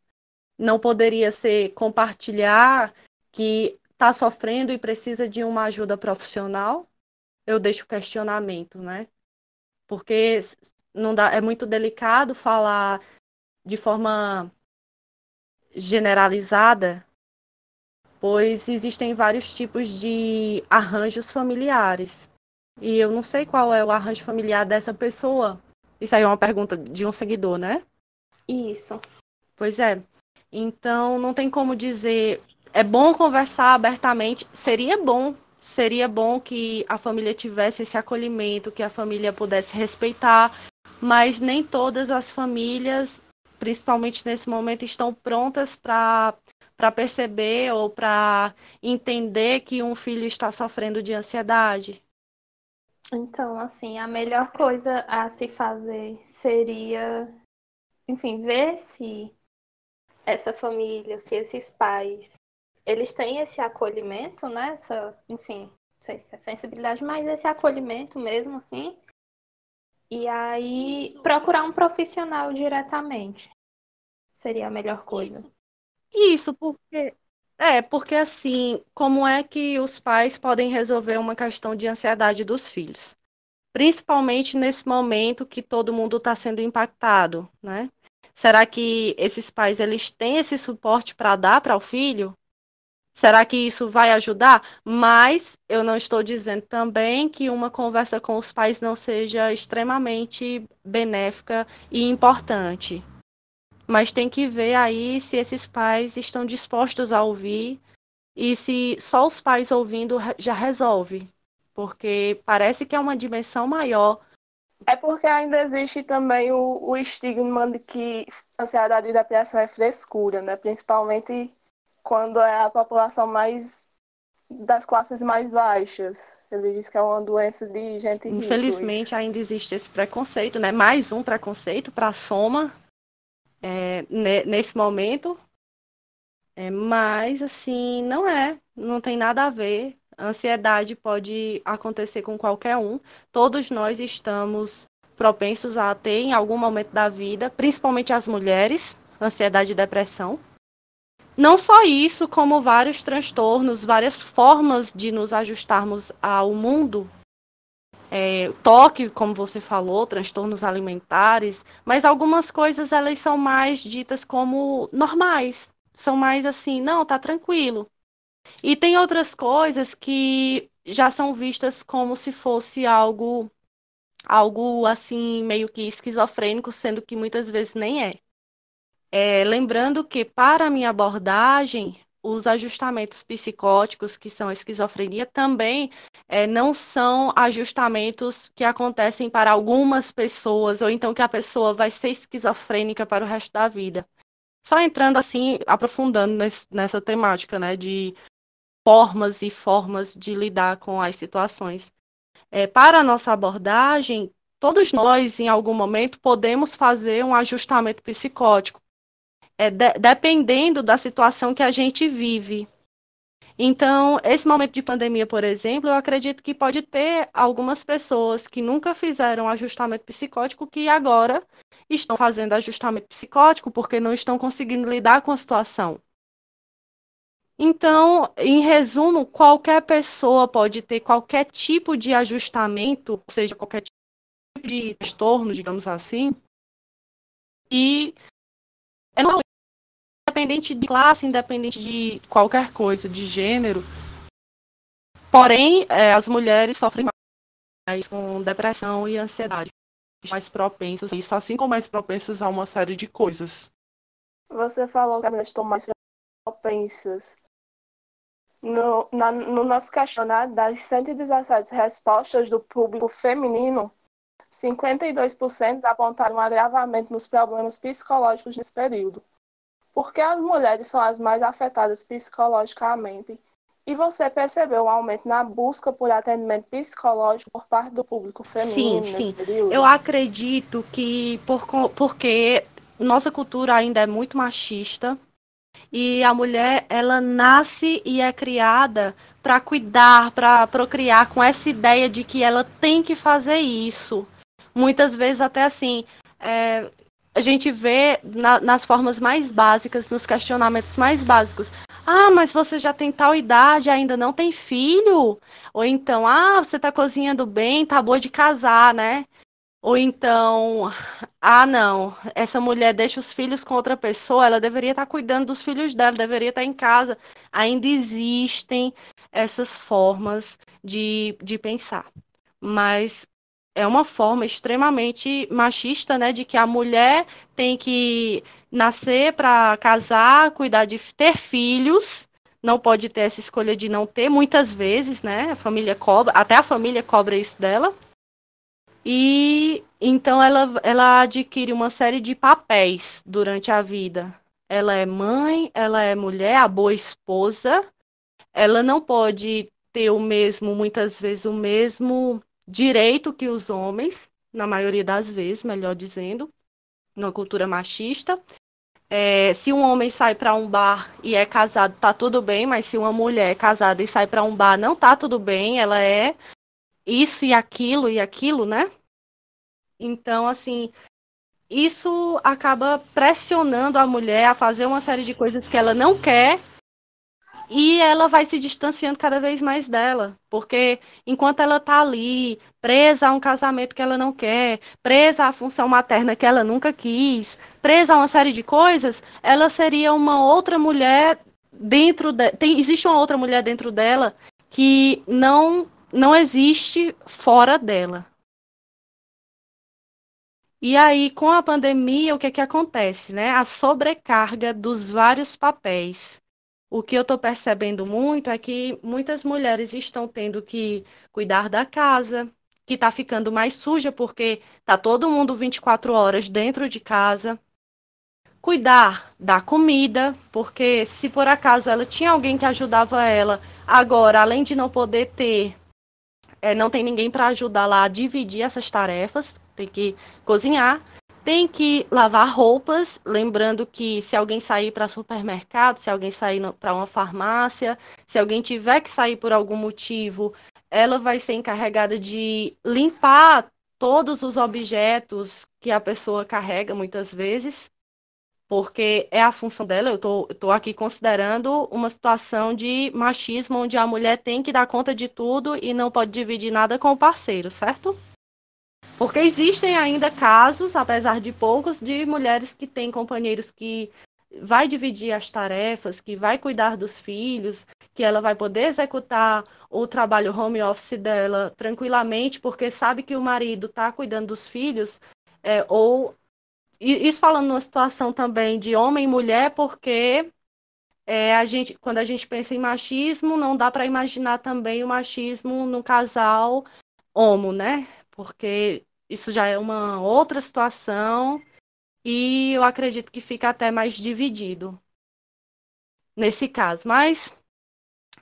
não poderia ser compartilhar que está sofrendo e precisa de uma ajuda profissional. Eu deixo questionamento, né? Porque não dá, é muito delicado falar de forma generalizada, pois existem vários tipos de arranjos familiares. E eu não sei qual é o arranjo familiar dessa pessoa. Isso aí é uma pergunta de um seguidor, né? Isso. Pois é. Então, não tem como dizer. É bom conversar abertamente. Seria bom. Seria bom que a família tivesse esse acolhimento, que a família pudesse respeitar. Mas nem todas as famílias principalmente nesse momento, estão prontas para para perceber ou para entender que um filho está sofrendo de ansiedade? Então, assim, a melhor coisa a se fazer seria, enfim, ver se essa família, se esses pais, eles têm esse acolhimento, né? Essa, enfim, não sei se é sensibilidade, mas esse acolhimento mesmo, assim, e aí Isso. procurar um profissional diretamente seria a melhor coisa. Isso. Isso, porque é, porque assim, como é que os pais podem resolver uma questão de ansiedade dos filhos? Principalmente nesse momento que todo mundo está sendo impactado, né? Será que esses pais eles têm esse suporte para dar para o filho? Será que isso vai ajudar? Mas eu não estou dizendo também que uma conversa com os pais não seja extremamente benéfica e importante. Mas tem que ver aí se esses pais estão dispostos a ouvir e se só os pais ouvindo já resolve. Porque parece que é uma dimensão maior. É porque ainda existe também o, o estigma de que ansiedade e depressão é frescura, né? Principalmente quando é a população mais das classes mais baixas. Ele diz que é uma doença de gente rica. Infelizmente ainda existe esse preconceito, né? Mais um preconceito para a soma. É, nesse momento, é, mas assim, não é, não tem nada a ver. ansiedade pode acontecer com qualquer um. Todos nós estamos propensos a ter em algum momento da vida, principalmente as mulheres, ansiedade e depressão. Não só isso, como vários transtornos, várias formas de nos ajustarmos ao mundo. É, toque, como você falou, transtornos alimentares, mas algumas coisas elas são mais ditas como normais, são mais assim, não, tá tranquilo. E tem outras coisas que já são vistas como se fosse algo algo assim meio que esquizofrênico, sendo que muitas vezes nem é. É, lembrando que, para a minha abordagem, os ajustamentos psicóticos, que são esquizofrenia, também é, não são ajustamentos que acontecem para algumas pessoas, ou então que a pessoa vai ser esquizofrênica para o resto da vida. Só entrando assim, aprofundando nesse, nessa temática, né, de formas e formas de lidar com as situações. É, para a nossa abordagem, todos nós, em algum momento, podemos fazer um ajustamento psicótico é, de, dependendo da situação que a gente vive. Então, esse momento de pandemia, por exemplo, eu acredito que pode ter algumas pessoas que nunca fizeram ajustamento psicótico que agora estão fazendo ajustamento psicótico porque não estão conseguindo lidar com a situação. Então, em resumo, qualquer pessoa pode ter qualquer tipo de ajustamento, ou seja, qualquer tipo de transtorno, digamos assim, e é independente de classe, independente de qualquer coisa, de gênero. Porém, é, as mulheres sofrem mais com depressão e ansiedade, mais propensas a isso, assim como mais propensas a uma série de coisas. Você falou que as mulheres estão mais propensas. No, na, no nosso questionário, das 117 respostas do público feminino, 52% apontaram um agravamento nos problemas psicológicos nesse período. Porque as mulheres são as mais afetadas psicologicamente. E você percebeu um aumento na busca por atendimento psicológico por parte do público feminino sim, nesse sim. período? Eu acredito que por, porque nossa cultura ainda é muito machista e a mulher ela nasce e é criada para cuidar, para procriar com essa ideia de que ela tem que fazer isso. Muitas vezes até assim, é, a gente vê na, nas formas mais básicas, nos questionamentos mais básicos. Ah, mas você já tem tal idade, ainda não tem filho? Ou então, ah, você está cozinhando bem, tá boa de casar, né? Ou então, ah, não, essa mulher deixa os filhos com outra pessoa, ela deveria estar tá cuidando dos filhos dela, deveria estar tá em casa. Ainda existem essas formas de, de pensar. Mas é uma forma extremamente machista, né, de que a mulher tem que nascer para casar, cuidar de ter filhos, não pode ter essa escolha de não ter, muitas vezes, né, a família cobra, até a família cobra isso dela. E então ela, ela adquire uma série de papéis durante a vida. Ela é mãe, ela é mulher, a boa esposa. Ela não pode ter o mesmo, muitas vezes, o mesmo direito que os homens, na maioria das vezes, melhor dizendo, numa cultura machista. É, se um homem sai para um bar e é casado, tá tudo bem, mas se uma mulher é casada e sai para um bar, não tá tudo bem, ela é isso e aquilo e aquilo, né? Então, assim, isso acaba pressionando a mulher a fazer uma série de coisas que ela não quer e ela vai se distanciando cada vez mais dela, porque enquanto ela está ali, presa a um casamento que ela não quer, presa à função materna que ela nunca quis, presa a uma série de coisas, ela seria uma outra mulher dentro de... tem existe uma outra mulher dentro dela que não não existe fora dela. E aí, com a pandemia, o que, é que acontece? Né? A sobrecarga dos vários papéis o que eu estou percebendo muito é que muitas mulheres estão tendo que cuidar da casa, que está ficando mais suja porque está todo mundo 24 horas dentro de casa. Cuidar da comida, porque se por acaso ela tinha alguém que ajudava ela, agora, além de não poder ter, é, não tem ninguém para ajudar lá a dividir essas tarefas, tem que cozinhar. Tem que lavar roupas, lembrando que se alguém sair para supermercado, se alguém sair para uma farmácia, se alguém tiver que sair por algum motivo, ela vai ser encarregada de limpar todos os objetos que a pessoa carrega muitas vezes, porque é a função dela. Eu estou aqui considerando uma situação de machismo onde a mulher tem que dar conta de tudo e não pode dividir nada com o parceiro, certo? Porque existem ainda casos, apesar de poucos, de mulheres que têm companheiros que vai dividir as tarefas, que vai cuidar dos filhos, que ela vai poder executar o trabalho home office dela tranquilamente, porque sabe que o marido está cuidando dos filhos, é, ou isso falando numa situação também de homem e mulher, porque é, a gente, quando a gente pensa em machismo, não dá para imaginar também o machismo no casal homo, né? Porque isso já é uma outra situação e eu acredito que fica até mais dividido nesse caso. Mas,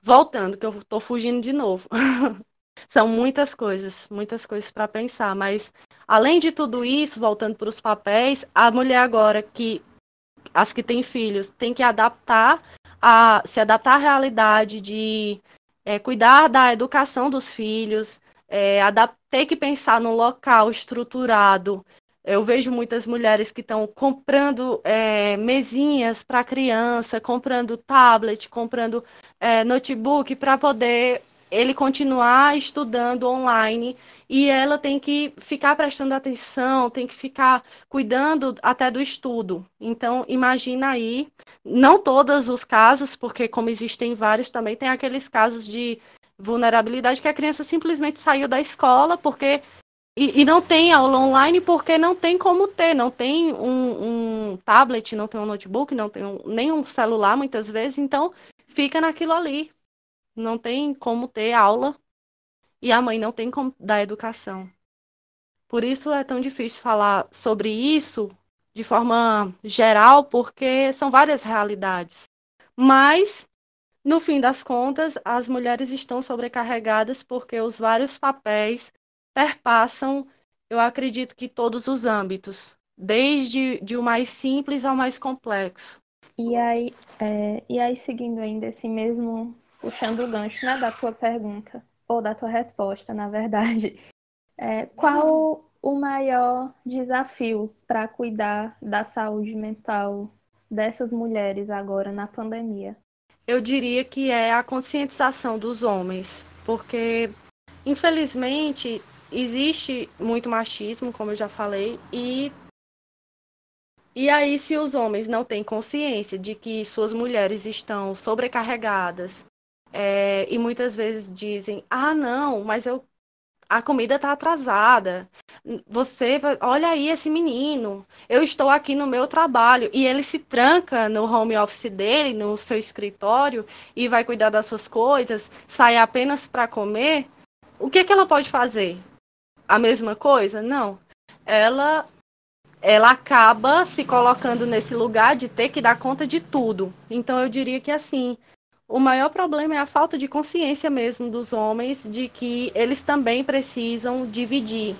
voltando, que eu estou fugindo de novo. São muitas coisas, muitas coisas para pensar. Mas, além de tudo isso, voltando para os papéis, a mulher agora que as que têm filhos tem que adaptar a se adaptar à realidade de é, cuidar da educação dos filhos, é, ter que pensar num local estruturado eu vejo muitas mulheres que estão comprando é, mesinhas para criança, comprando tablet, comprando é, notebook para poder ele continuar estudando online e ela tem que ficar prestando atenção, tem que ficar cuidando até do estudo. Então, imagina aí, não todos os casos, porque como existem vários também, tem aqueles casos de vulnerabilidade que a criança simplesmente saiu da escola porque e, e, não tem aula online porque não tem como ter, não tem um, um tablet, não tem um notebook, não tem um, nem um celular muitas vezes, então fica naquilo ali. Não tem como ter aula e a mãe não tem como dar educação. Por isso é tão difícil falar sobre isso de forma geral, porque são várias realidades. Mas, no fim das contas, as mulheres estão sobrecarregadas porque os vários papéis perpassam, eu acredito que todos os âmbitos, desde de o mais simples ao mais complexo. E aí, é, e aí seguindo ainda esse mesmo, puxando o gancho né, da tua pergunta, ou da tua resposta, na verdade, é, qual o maior desafio para cuidar da saúde mental dessas mulheres agora na pandemia? Eu diria que é a conscientização dos homens, porque infelizmente existe muito machismo, como eu já falei, e e aí se os homens não têm consciência de que suas mulheres estão sobrecarregadas é, e muitas vezes dizem, ah não, mas eu a comida está atrasada. Você, olha aí esse menino. Eu estou aqui no meu trabalho e ele se tranca no home office dele, no seu escritório e vai cuidar das suas coisas, sai apenas para comer. O que, que ela pode fazer? a mesma coisa? Não. Ela ela acaba se colocando nesse lugar de ter que dar conta de tudo. Então eu diria que assim, o maior problema é a falta de consciência mesmo dos homens de que eles também precisam dividir.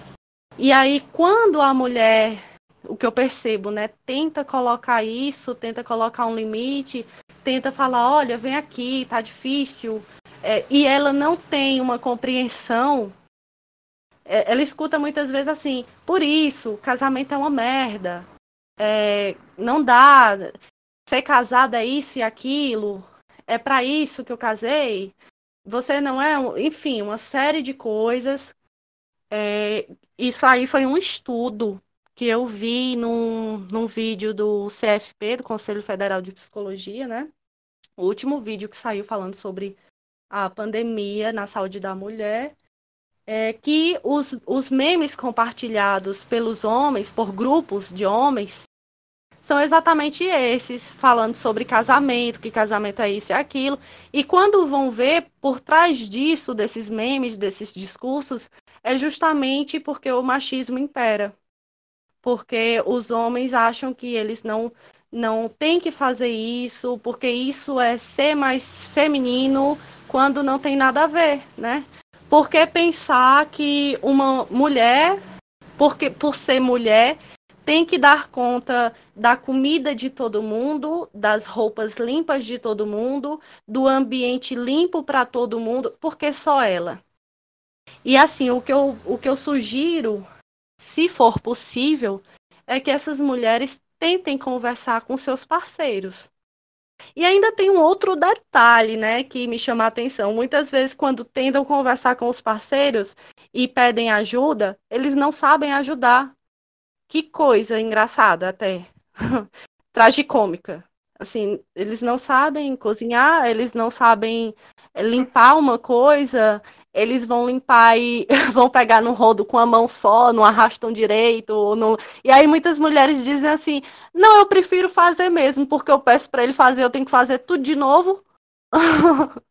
E aí quando a mulher, o que eu percebo, né, tenta colocar isso, tenta colocar um limite, tenta falar, olha, vem aqui, tá difícil, é, e ela não tem uma compreensão é, ela escuta muitas vezes assim, por isso, casamento é uma merda. É, não dá. Ser casada é isso e aquilo. É para isso que eu casei. Você não é. Enfim, uma série de coisas. É, isso aí foi um estudo que eu vi num, num vídeo do CFP, do Conselho Federal de Psicologia, né? O último vídeo que saiu falando sobre a pandemia na saúde da mulher é que os, os memes compartilhados pelos homens, por grupos de homens, são exatamente esses, falando sobre casamento, que casamento é isso e aquilo. E quando vão ver por trás disso, desses memes, desses discursos, é justamente porque o machismo impera. Porque os homens acham que eles não não têm que fazer isso, porque isso é ser mais feminino, quando não tem nada a ver, né? Por que pensar que uma mulher, porque por ser mulher, tem que dar conta da comida de todo mundo, das roupas limpas de todo mundo, do ambiente limpo para todo mundo, porque só ela. E assim, o que eu, o que eu sugiro, se for possível, é que essas mulheres tentem conversar com seus parceiros. E ainda tem um outro detalhe, né, que me chama a atenção. Muitas vezes, quando tentam conversar com os parceiros e pedem ajuda, eles não sabem ajudar. Que coisa engraçada até. Tragicômica. Assim, eles não sabem cozinhar, eles não sabem eh, limpar uma coisa, eles vão limpar e vão pegar no rodo com a mão só, não arrastam direito. Não... E aí muitas mulheres dizem assim: não, eu prefiro fazer mesmo, porque eu peço para ele fazer, eu tenho que fazer tudo de novo.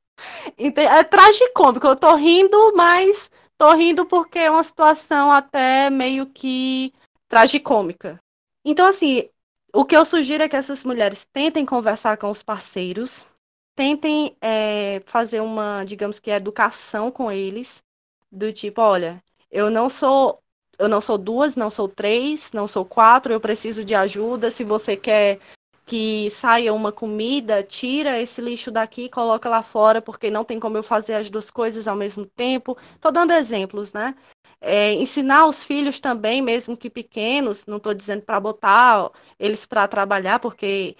é tragicômico, eu tô rindo, mas tô rindo porque é uma situação até meio que tragicômica. Então, assim, o que eu sugiro é que essas mulheres tentem conversar com os parceiros, tentem é, fazer uma, digamos que, educação com eles, do tipo, olha, eu não sou eu não sou duas, não sou três, não sou quatro, eu preciso de ajuda. Se você quer que saia uma comida, tira esse lixo daqui, coloca lá fora, porque não tem como eu fazer as duas coisas ao mesmo tempo. Estou dando exemplos, né? É, ensinar os filhos também, mesmo que pequenos, não estou dizendo para botar eles para trabalhar, porque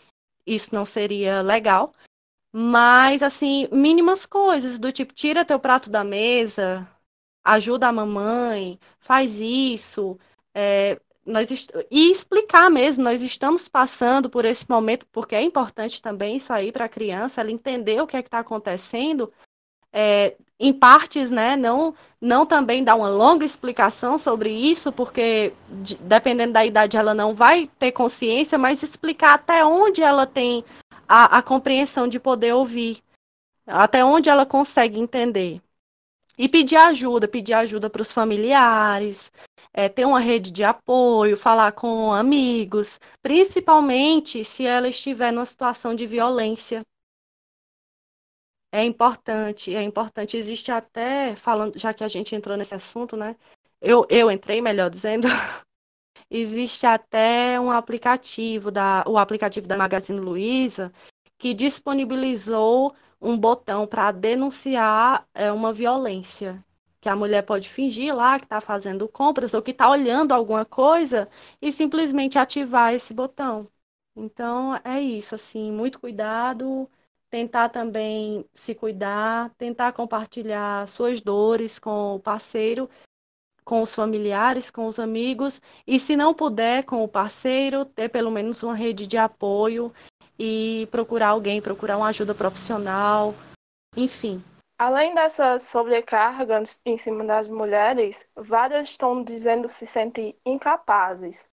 isso não seria legal, mas, assim, mínimas coisas, do tipo, tira teu prato da mesa, ajuda a mamãe, faz isso. É, nós e explicar mesmo, nós estamos passando por esse momento, porque é importante também sair para a criança, ela entender o que é que está acontecendo, é, em partes, né, não, não também dar uma longa explicação sobre isso, porque de, dependendo da idade ela não vai ter consciência, mas explicar até onde ela tem a, a compreensão de poder ouvir, até onde ela consegue entender. E pedir ajuda, pedir ajuda para os familiares, é, ter uma rede de apoio, falar com amigos, principalmente se ela estiver numa situação de violência. É importante, é importante. Existe até, falando, já que a gente entrou nesse assunto, né? Eu, eu entrei, melhor dizendo, existe até um aplicativo da o aplicativo da Magazine Luiza que disponibilizou um botão para denunciar é, uma violência que a mulher pode fingir lá que está fazendo compras ou que está olhando alguma coisa e simplesmente ativar esse botão. Então é isso, assim, muito cuidado, tentar também se cuidar, tentar compartilhar suas dores com o parceiro com os familiares, com os amigos, e se não puder, com o parceiro, ter pelo menos uma rede de apoio e procurar alguém, procurar uma ajuda profissional, enfim. Além dessa sobrecarga em cima das mulheres, várias estão dizendo se sentem incapazes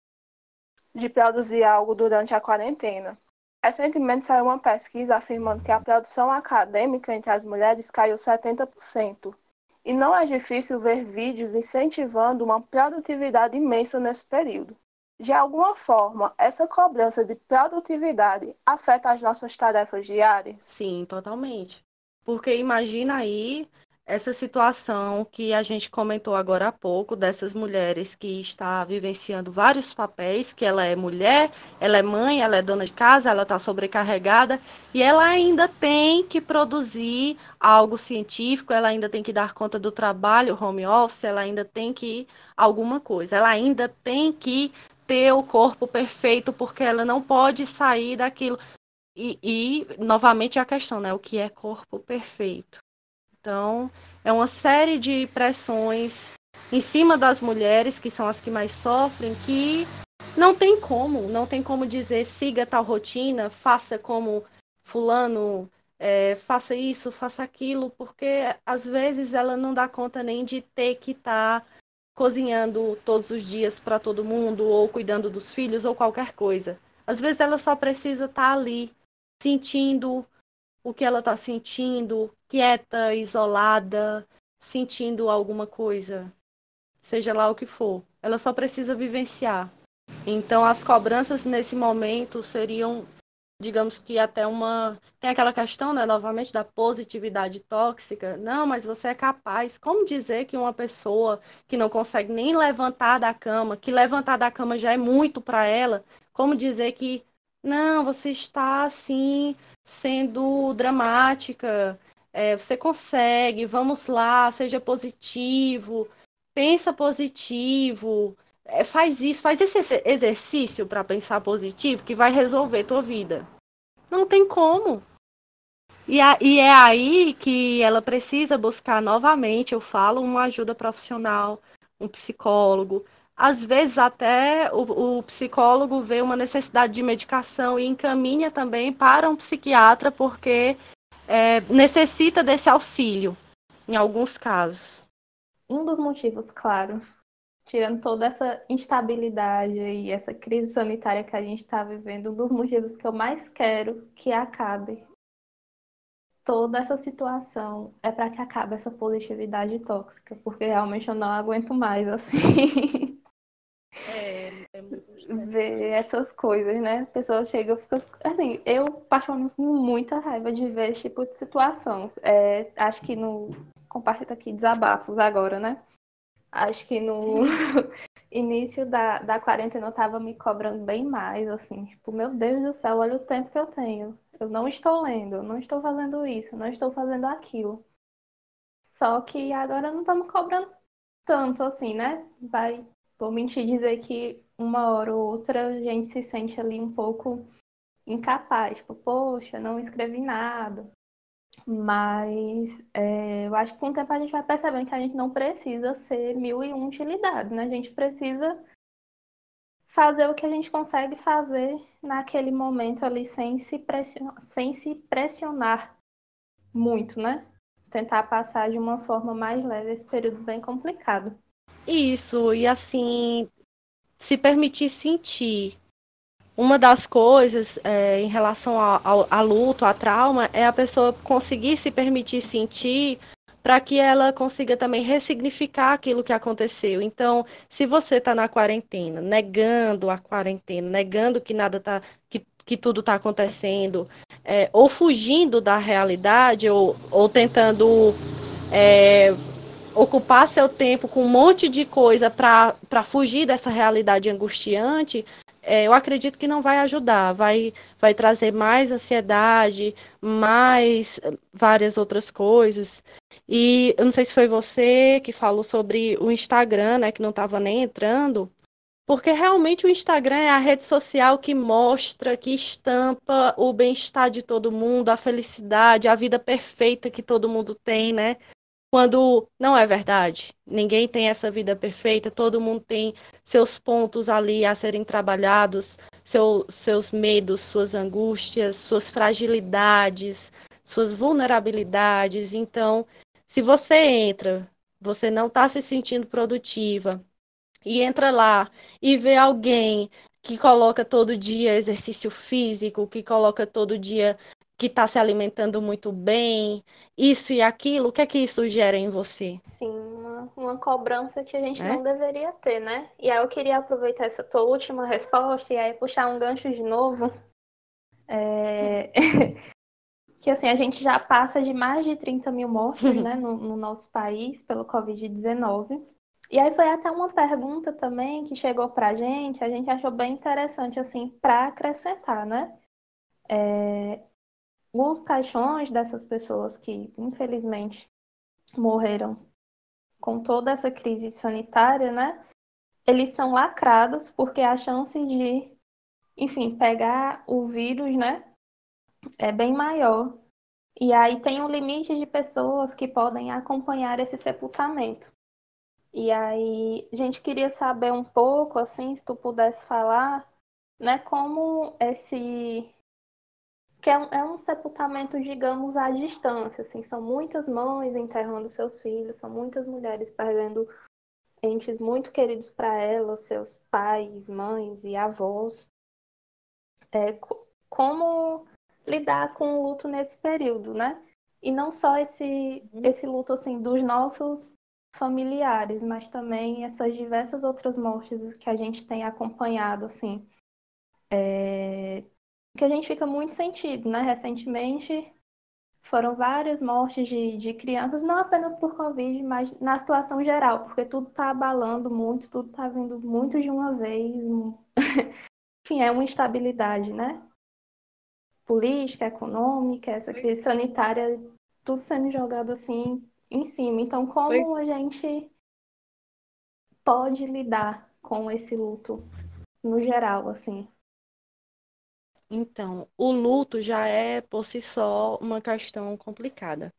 de produzir algo durante a quarentena. Recentemente saiu uma pesquisa afirmando que a produção acadêmica entre as mulheres caiu 70%, e não é difícil ver vídeos incentivando uma produtividade imensa nesse período. De alguma forma, essa cobrança de produtividade afeta as nossas tarefas diárias? Sim, totalmente. Porque imagina aí essa situação que a gente comentou agora há pouco, dessas mulheres que está vivenciando vários papéis, que ela é mulher, ela é mãe, ela é dona de casa, ela está sobrecarregada, e ela ainda tem que produzir algo científico, ela ainda tem que dar conta do trabalho, home office, ela ainda tem que alguma coisa, ela ainda tem que ter o corpo perfeito, porque ela não pode sair daquilo. E, e novamente a questão, né? O que é corpo perfeito? Então, é uma série de pressões em cima das mulheres, que são as que mais sofrem, que não tem como, não tem como dizer siga tal rotina, faça como fulano, é, faça isso, faça aquilo, porque às vezes ela não dá conta nem de ter que estar tá cozinhando todos os dias para todo mundo, ou cuidando dos filhos, ou qualquer coisa. Às vezes ela só precisa estar tá ali, sentindo o que ela está sentindo, quieta, isolada, sentindo alguma coisa, seja lá o que for. Ela só precisa vivenciar. Então, as cobranças nesse momento seriam digamos que até uma. Tem aquela questão, né, novamente, da positividade tóxica. Não, mas você é capaz. Como dizer que uma pessoa que não consegue nem levantar da cama, que levantar da cama já é muito para ela, como dizer que, não, você está assim, sendo dramática, é, você consegue, vamos lá, seja positivo, pensa positivo, é, faz isso, faz esse exercício para pensar positivo que vai resolver tua vida. Não tem como. E, a, e é aí que ela precisa buscar novamente, eu falo, uma ajuda profissional, um psicólogo. Às vezes até o, o psicólogo vê uma necessidade de medicação e encaminha também para um psiquiatra, porque é, necessita desse auxílio, em alguns casos. Um dos motivos, claro, tirando toda essa instabilidade e essa crise sanitária que a gente está vivendo, um dos motivos que eu mais quero que acabe toda essa situação é para que acabe essa positividade tóxica, porque realmente eu não aguento mais assim. É, é ver essas coisas, né? A pessoa chega, fica assim, eu particularmente com muita raiva de ver esse tipo de situação. É, acho que no compartilho aqui desabafos agora, né? Acho que no início da, da quarentena eu tava me cobrando bem mais, assim, tipo, meu Deus do céu, olha o tempo que eu tenho. Eu não estou lendo, eu não estou fazendo isso, não estou fazendo aquilo. Só que agora não estamos cobrando tanto assim, né? Vai, vou mentir dizer que uma hora ou outra a gente se sente ali um pouco incapaz, tipo, poxa, não escrevi nada, mas é, eu acho que com o tempo a gente vai percebendo que a gente não precisa ser mil e um utilidades, né? A gente precisa fazer o que a gente consegue fazer naquele momento ali sem se pressionar, sem se pressionar muito, né? Tentar passar de uma forma mais leve esse período bem complicado. Isso, e assim, se permitir sentir uma das coisas é, em relação a luto, a trauma, é a pessoa conseguir se permitir sentir para que ela consiga também ressignificar aquilo que aconteceu. Então, se você está na quarentena, negando a quarentena, negando que nada tá, que, que tudo está acontecendo, é, ou fugindo da realidade, ou, ou tentando é, ocupar seu tempo com um monte de coisa para fugir dessa realidade angustiante, é, eu acredito que não vai ajudar, vai, vai trazer mais ansiedade, mais várias outras coisas. E eu não sei se foi você que falou sobre o Instagram, né, que não estava nem entrando, porque realmente o Instagram é a rede social que mostra, que estampa o bem-estar de todo mundo, a felicidade, a vida perfeita que todo mundo tem, né? Quando não é verdade. Ninguém tem essa vida perfeita, todo mundo tem seus pontos ali a serem trabalhados, seu, seus medos, suas angústias, suas fragilidades, suas vulnerabilidades. Então, se você entra, você não está se sentindo produtiva, e entra lá e vê alguém que coloca todo dia exercício físico, que coloca todo dia que está se alimentando muito bem, isso e aquilo, o que é que isso gera em você? Sim, uma, uma cobrança que a gente é? não deveria ter, né? E aí eu queria aproveitar essa tua última resposta e aí puxar um gancho de novo. É... que assim, a gente já passa de mais de 30 mil mortes né, no, no nosso país pelo Covid-19. E aí foi até uma pergunta também que chegou pra gente, a gente achou bem interessante, assim, para acrescentar, né? É, os caixões dessas pessoas que, infelizmente, morreram com toda essa crise sanitária, né? Eles são lacrados porque a chance de, enfim, pegar o vírus, né? É bem maior. E aí tem um limite de pessoas que podem acompanhar esse sepultamento. E aí, a gente queria saber um pouco, assim, se tu pudesse falar, né, como esse que é um, é um, sepultamento, digamos, à distância, assim, são muitas mães enterrando seus filhos, são muitas mulheres perdendo entes muito queridos para elas, seus pais, mães e avós. É, como lidar com o luto nesse período, né? E não só esse, uhum. esse luto, assim, dos nossos familiares, mas também essas diversas outras mortes que a gente tem acompanhado, assim, é, que a gente fica muito sentido, né? Recentemente foram várias mortes de, de crianças, não apenas por Covid, mas na situação geral, porque tudo está abalando muito, tudo está vindo muito de uma vez. Enfim, é uma instabilidade, né? Política, econômica, essa crise sanitária, tudo sendo jogado assim em cima. Então, como a gente pode lidar com esse luto no geral, assim? Então, o luto já é por si só uma questão complicada.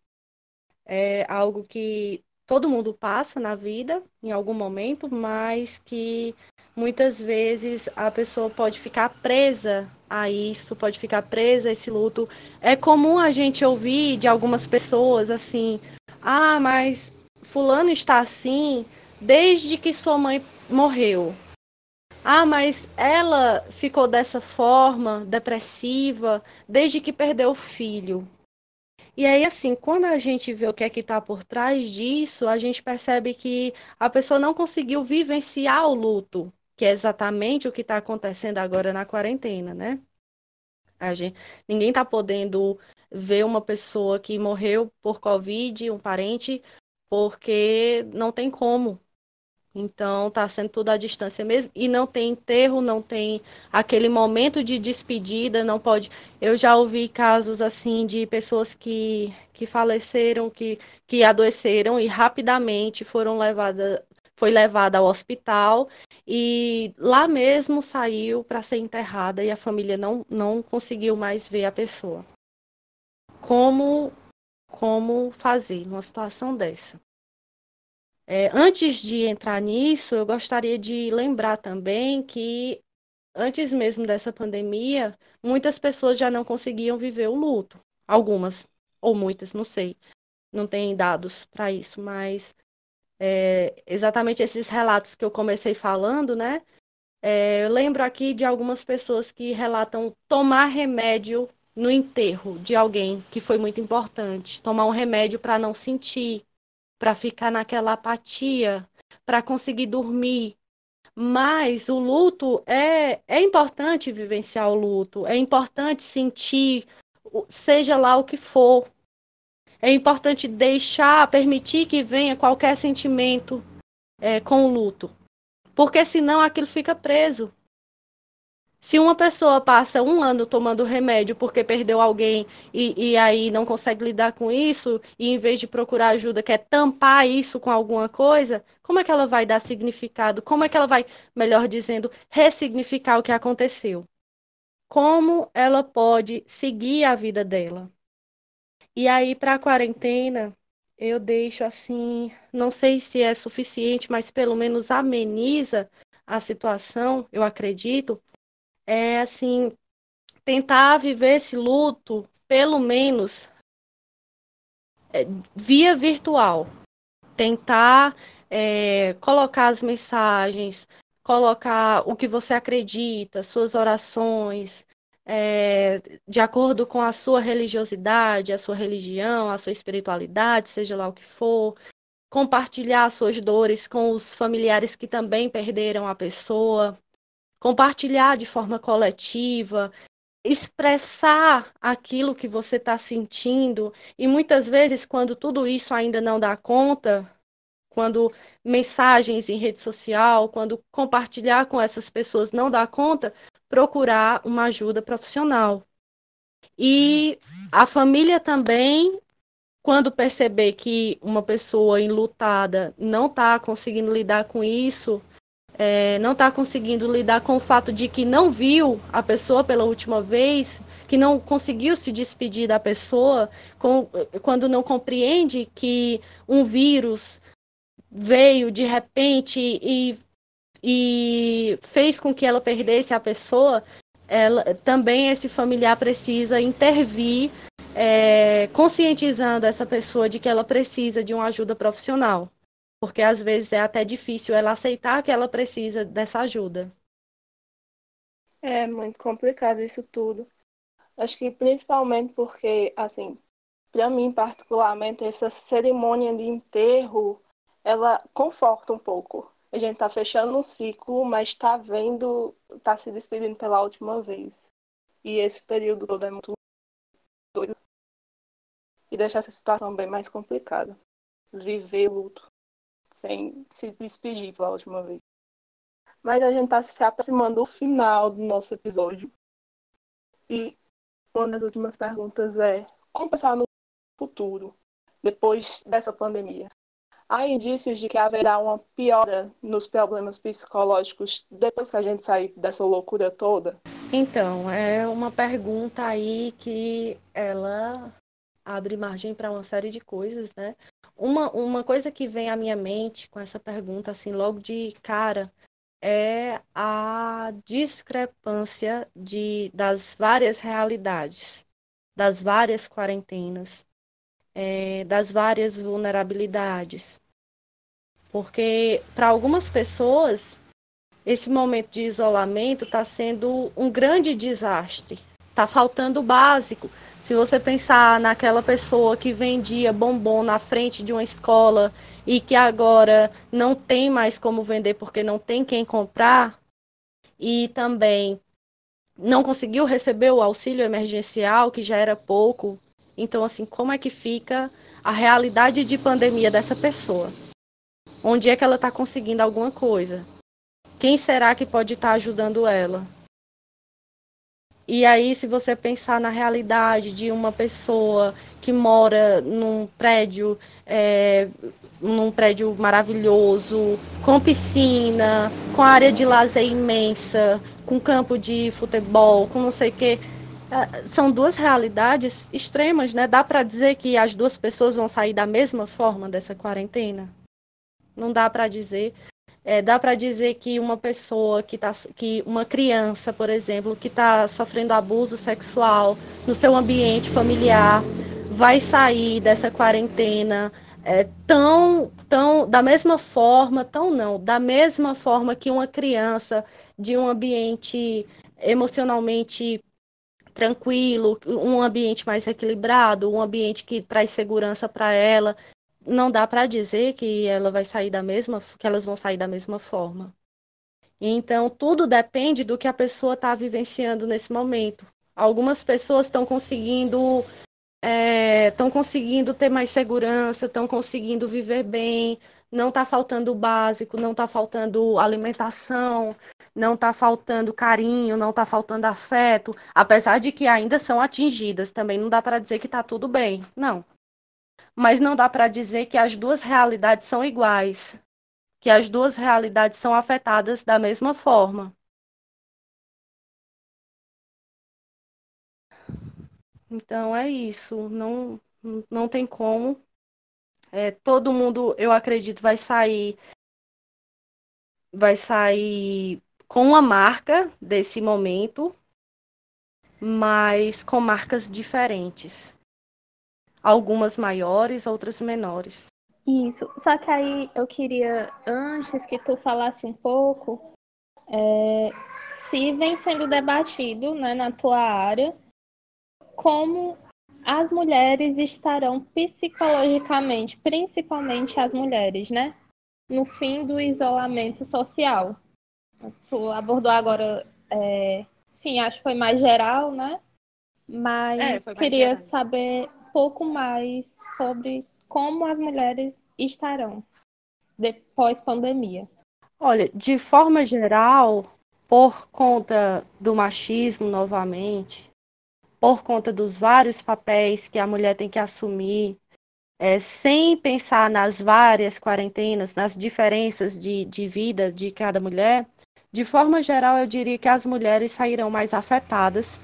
É algo que todo mundo passa na vida em algum momento, mas que muitas vezes a pessoa pode ficar presa a isso, pode ficar presa a esse luto. É comum a gente ouvir de algumas pessoas assim: "Ah, mas fulano está assim desde que sua mãe morreu". Ah, mas ela ficou dessa forma, depressiva, desde que perdeu o filho. E aí, assim, quando a gente vê o que é que está por trás disso, a gente percebe que a pessoa não conseguiu vivenciar o luto, que é exatamente o que está acontecendo agora na quarentena, né? A gente, ninguém está podendo ver uma pessoa que morreu por Covid, um parente, porque não tem como, então está sendo tudo à distância mesmo e não tem enterro, não tem aquele momento de despedida, não pode. Eu já ouvi casos assim de pessoas que, que faleceram, que, que adoeceram e rapidamente foram levadas foi levada ao hospital e lá mesmo saiu para ser enterrada e a família não, não conseguiu mais ver a pessoa. Como como fazer numa situação dessa? É, antes de entrar nisso, eu gostaria de lembrar também que antes mesmo dessa pandemia, muitas pessoas já não conseguiam viver o luto. Algumas, ou muitas, não sei. Não tem dados para isso, mas é, exatamente esses relatos que eu comecei falando, né? É, eu lembro aqui de algumas pessoas que relatam tomar remédio no enterro de alguém que foi muito importante, tomar um remédio para não sentir, para ficar naquela apatia, para conseguir dormir. Mas o luto é, é importante vivenciar o luto, é importante sentir, seja lá o que for. É importante deixar, permitir que venha qualquer sentimento é, com o luto. Porque senão aquilo fica preso. Se uma pessoa passa um ano tomando remédio porque perdeu alguém e, e, aí não consegue lidar com isso, e em vez de procurar ajuda, quer tampar isso com alguma coisa, como é que ela vai dar significado? Como é que ela vai, melhor dizendo, ressignificar o que aconteceu? Como ela pode seguir a vida dela? E aí, para a quarentena, eu deixo assim, não sei se é suficiente, mas pelo menos ameniza a situação, eu acredito é assim tentar viver esse luto, pelo menos é, via virtual, tentar é, colocar as mensagens, colocar o que você acredita, suas orações, é, de acordo com a sua religiosidade, a sua religião, a sua espiritualidade, seja lá o que for, compartilhar suas dores com os familiares que também perderam a pessoa, compartilhar de forma coletiva, expressar aquilo que você está sentindo. E muitas vezes, quando tudo isso ainda não dá conta, quando mensagens em rede social, quando compartilhar com essas pessoas não dá conta, procurar uma ajuda profissional. E a família também, quando perceber que uma pessoa enlutada não está conseguindo lidar com isso, é, não está conseguindo lidar com o fato de que não viu a pessoa pela última vez, que não conseguiu se despedir da pessoa, com, quando não compreende que um vírus veio de repente e, e fez com que ela perdesse a pessoa, ela, também esse familiar precisa intervir, é, conscientizando essa pessoa de que ela precisa de uma ajuda profissional porque às vezes é até difícil ela aceitar que ela precisa dessa ajuda. É muito complicado isso tudo. Acho que principalmente porque, assim, para mim particularmente, essa cerimônia de enterro, ela conforta um pouco. A gente tá fechando um ciclo, mas tá vendo, tá se despedindo pela última vez. E esse período todo é muito doido. E deixa essa situação bem mais complicada. Viver luto sem se despedir pela última vez. Mas a gente está se aproximando do final do nosso episódio. E uma das últimas perguntas é: como pensar no futuro, depois dessa pandemia? Há indícios de que haverá uma piora nos problemas psicológicos depois que a gente sair dessa loucura toda? Então, é uma pergunta aí que ela abre margem para uma série de coisas, né? Uma, uma coisa que vem à minha mente com essa pergunta, assim, logo de cara, é a discrepância de, das várias realidades, das várias quarentenas, é, das várias vulnerabilidades. Porque para algumas pessoas, esse momento de isolamento está sendo um grande desastre. Está faltando o básico. Se você pensar naquela pessoa que vendia bombom na frente de uma escola e que agora não tem mais como vender porque não tem quem comprar, e também não conseguiu receber o auxílio emergencial, que já era pouco. Então, assim, como é que fica a realidade de pandemia dessa pessoa? Onde é que ela está conseguindo alguma coisa? Quem será que pode estar tá ajudando ela? E aí, se você pensar na realidade de uma pessoa que mora num prédio, é, num prédio maravilhoso, com piscina, com área de lazer imensa, com campo de futebol, com não sei o quê, é, são duas realidades extremas, né? Dá para dizer que as duas pessoas vão sair da mesma forma dessa quarentena? Não dá para dizer. É, dá para dizer que uma pessoa que tá, que uma criança, por exemplo, que está sofrendo abuso sexual no seu ambiente familiar, vai sair dessa quarentena é, tão, tão da mesma forma, tão não, da mesma forma que uma criança de um ambiente emocionalmente tranquilo, um ambiente mais equilibrado, um ambiente que traz segurança para ela, não dá para dizer que ela vai sair da mesma, que elas vão sair da mesma forma. Então, tudo depende do que a pessoa está vivenciando nesse momento. Algumas pessoas estão conseguindo estão é, conseguindo ter mais segurança, estão conseguindo viver bem, não está faltando o básico, não está faltando alimentação, não está faltando carinho, não está faltando afeto, apesar de que ainda são atingidas. Também não dá para dizer que está tudo bem, não mas não dá para dizer que as duas realidades são iguais, que as duas realidades são afetadas da mesma forma. Então é isso, não, não tem como. É, todo mundo, eu acredito, vai sair vai sair com uma marca desse momento, mas com marcas diferentes algumas maiores, outras menores. Isso. Só que aí eu queria, antes que tu falasse um pouco, é, se vem sendo debatido né, na tua área, como as mulheres estarão psicologicamente, principalmente as mulheres, né? No fim do isolamento social. Tu abordou agora, é, enfim, acho que foi mais geral, né? Mas é, queria geral. saber pouco mais sobre como as mulheres estarão depois pandemia. Olha, de forma geral, por conta do machismo novamente, por conta dos vários papéis que a mulher tem que assumir, é, sem pensar nas várias quarentenas, nas diferenças de, de vida de cada mulher, de forma geral, eu diria que as mulheres sairão mais afetadas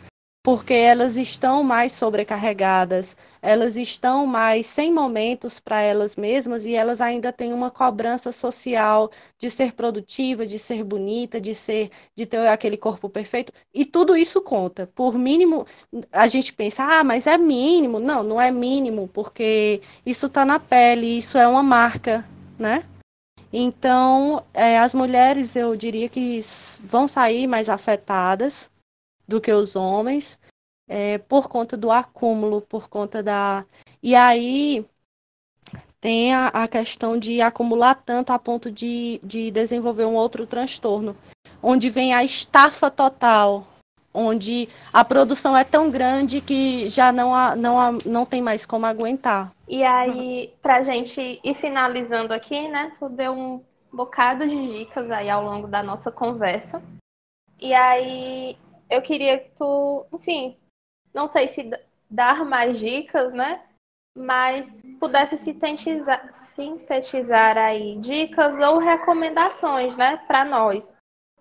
porque elas estão mais sobrecarregadas, elas estão mais sem momentos para elas mesmas e elas ainda têm uma cobrança social de ser produtiva, de ser bonita, de ser de ter aquele corpo perfeito e tudo isso conta. Por mínimo, a gente pensa, ah, mas é mínimo. Não, não é mínimo, porque isso está na pele, isso é uma marca, né? Então, é, as mulheres, eu diria que vão sair mais afetadas, do que os homens, é, por conta do acúmulo, por conta da. E aí tem a, a questão de acumular tanto a ponto de, de desenvolver um outro transtorno, onde vem a estafa total, onde a produção é tão grande que já não, há, não, há, não tem mais como aguentar. E aí, para gente ir finalizando aqui, né, tu deu um bocado de dicas aí ao longo da nossa conversa. E aí, eu queria que tu, enfim, não sei se dar mais dicas, né, mas pudesse sintetizar, sintetizar aí dicas ou recomendações, né, para nós,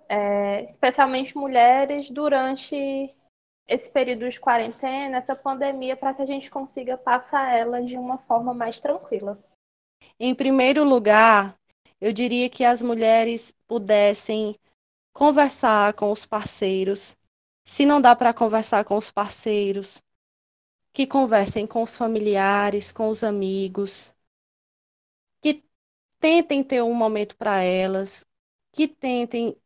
é, especialmente mulheres, durante esse período de quarentena, essa pandemia, para que a gente consiga passar ela de uma forma mais tranquila. Em primeiro lugar, eu diria que as mulheres pudessem conversar com os parceiros. Se não dá para conversar com os parceiros, que conversem com os familiares, com os amigos, que tentem ter um momento para elas, que tentem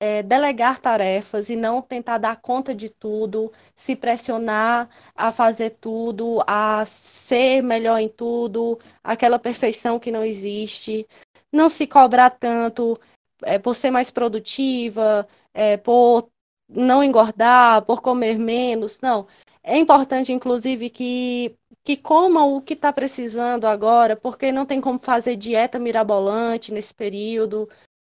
é, delegar tarefas e não tentar dar conta de tudo, se pressionar a fazer tudo, a ser melhor em tudo, aquela perfeição que não existe, não se cobrar tanto é, por ser mais produtiva, é, por não engordar, por comer menos, não. É importante, inclusive, que, que comam o que está precisando agora, porque não tem como fazer dieta mirabolante nesse período,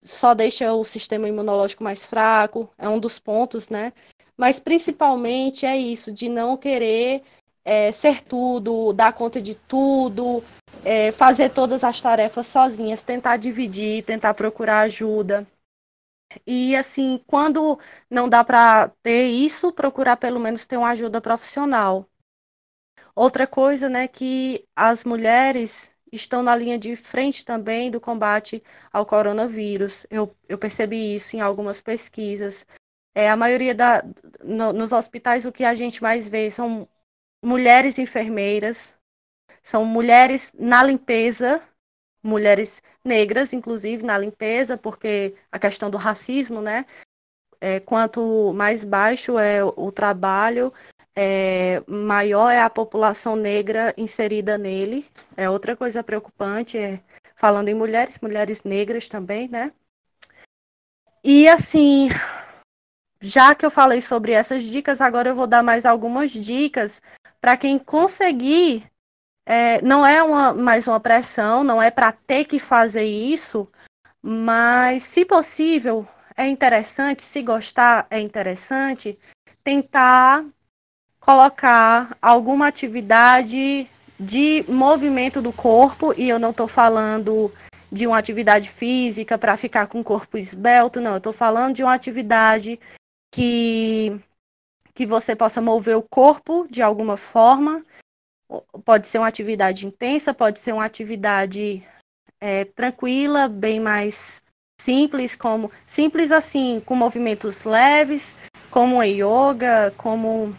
só deixa o sistema imunológico mais fraco, é um dos pontos, né? Mas principalmente é isso, de não querer é, ser tudo, dar conta de tudo, é, fazer todas as tarefas sozinhas, tentar dividir, tentar procurar ajuda. E assim, quando não dá para ter isso, procurar pelo menos ter uma ajuda profissional. Outra coisa, né, que as mulheres estão na linha de frente também do combate ao coronavírus. Eu, eu percebi isso em algumas pesquisas. É, a maioria da, no, nos hospitais, o que a gente mais vê são mulheres enfermeiras, são mulheres na limpeza, mulheres negras, inclusive, na limpeza, porque a questão do racismo, né? É, quanto mais baixo é o trabalho, é, maior é a população negra inserida nele. É outra coisa preocupante, é, falando em mulheres, mulheres negras também, né? E assim, já que eu falei sobre essas dicas, agora eu vou dar mais algumas dicas para quem conseguir é, não é uma, mais uma pressão, não é para ter que fazer isso, mas, se possível, é interessante, se gostar, é interessante, tentar colocar alguma atividade de movimento do corpo, e eu não estou falando de uma atividade física para ficar com o corpo esbelto, não, eu estou falando de uma atividade que, que você possa mover o corpo de alguma forma pode ser uma atividade intensa, pode ser uma atividade é, tranquila, bem mais simples, como simples assim, com movimentos leves, como a yoga, como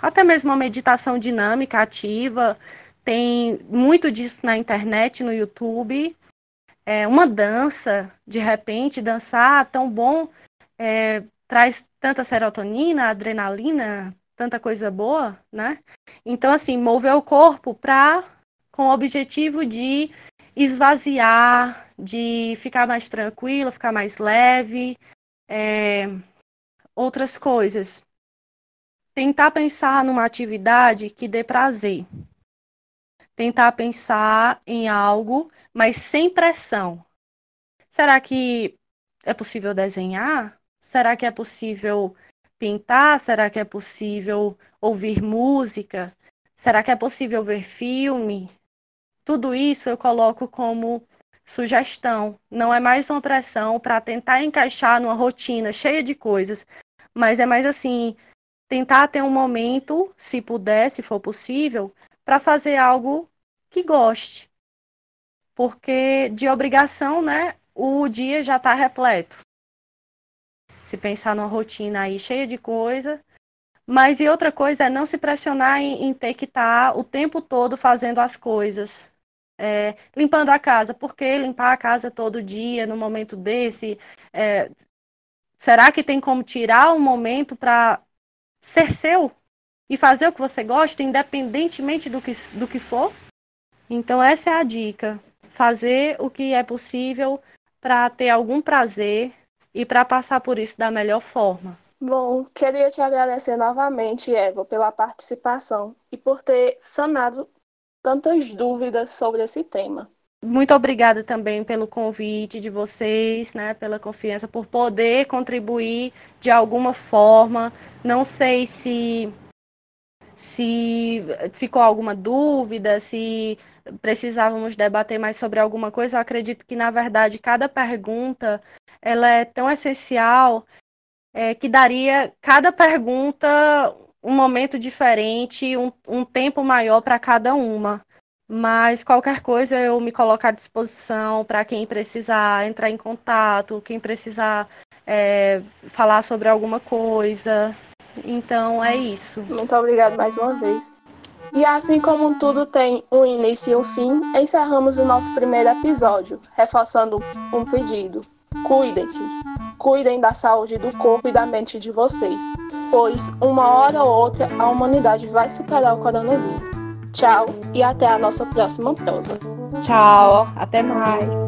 até mesmo uma meditação dinâmica ativa. Tem muito disso na internet, no YouTube. É, uma dança, de repente, dançar tão bom, é, traz tanta serotonina, adrenalina, tanta coisa boa, né? Então, assim, mover o corpo para com o objetivo de esvaziar, de ficar mais tranquilo, ficar mais leve, é, outras coisas. Tentar pensar numa atividade que dê prazer. Tentar pensar em algo, mas sem pressão. Será que é possível desenhar? Será que é possível pintar? Será que é possível ouvir música? Será que é possível ver filme? Tudo isso eu coloco como sugestão. Não é mais uma pressão para tentar encaixar numa rotina cheia de coisas, mas é mais assim, tentar ter um momento, se puder, se for possível, para fazer algo que goste. Porque de obrigação, né, o dia já está repleto se pensar numa rotina aí cheia de coisa. Mas e outra coisa é não se pressionar em, em ter que estar tá o tempo todo fazendo as coisas. É, limpando a casa, porque limpar a casa todo dia, no momento desse, é, será que tem como tirar um momento para ser seu e fazer o que você gosta, independentemente do que, do que for? Então, essa é a dica: fazer o que é possível para ter algum prazer e para passar por isso da melhor forma. Bom, queria te agradecer novamente, Eva, pela participação e por ter sanado tantas dúvidas sobre esse tema. Muito obrigada também pelo convite de vocês, né, pela confiança, por poder contribuir de alguma forma. Não sei se se ficou alguma dúvida, se precisávamos debater mais sobre alguma coisa. Eu acredito que na verdade cada pergunta ela é tão essencial é, que daria cada pergunta um momento diferente, um, um tempo maior para cada uma. Mas qualquer coisa eu me coloco à disposição para quem precisar entrar em contato, quem precisar é, falar sobre alguma coisa. Então é isso. Muito obrigada mais uma vez. E assim como tudo tem um início e um fim, encerramos o nosso primeiro episódio, reforçando um pedido. Cuidem-se. Cuidem da saúde do corpo e da mente de vocês, pois uma hora ou outra a humanidade vai superar o coronavírus. Tchau e até a nossa próxima prosa. Tchau, até mais.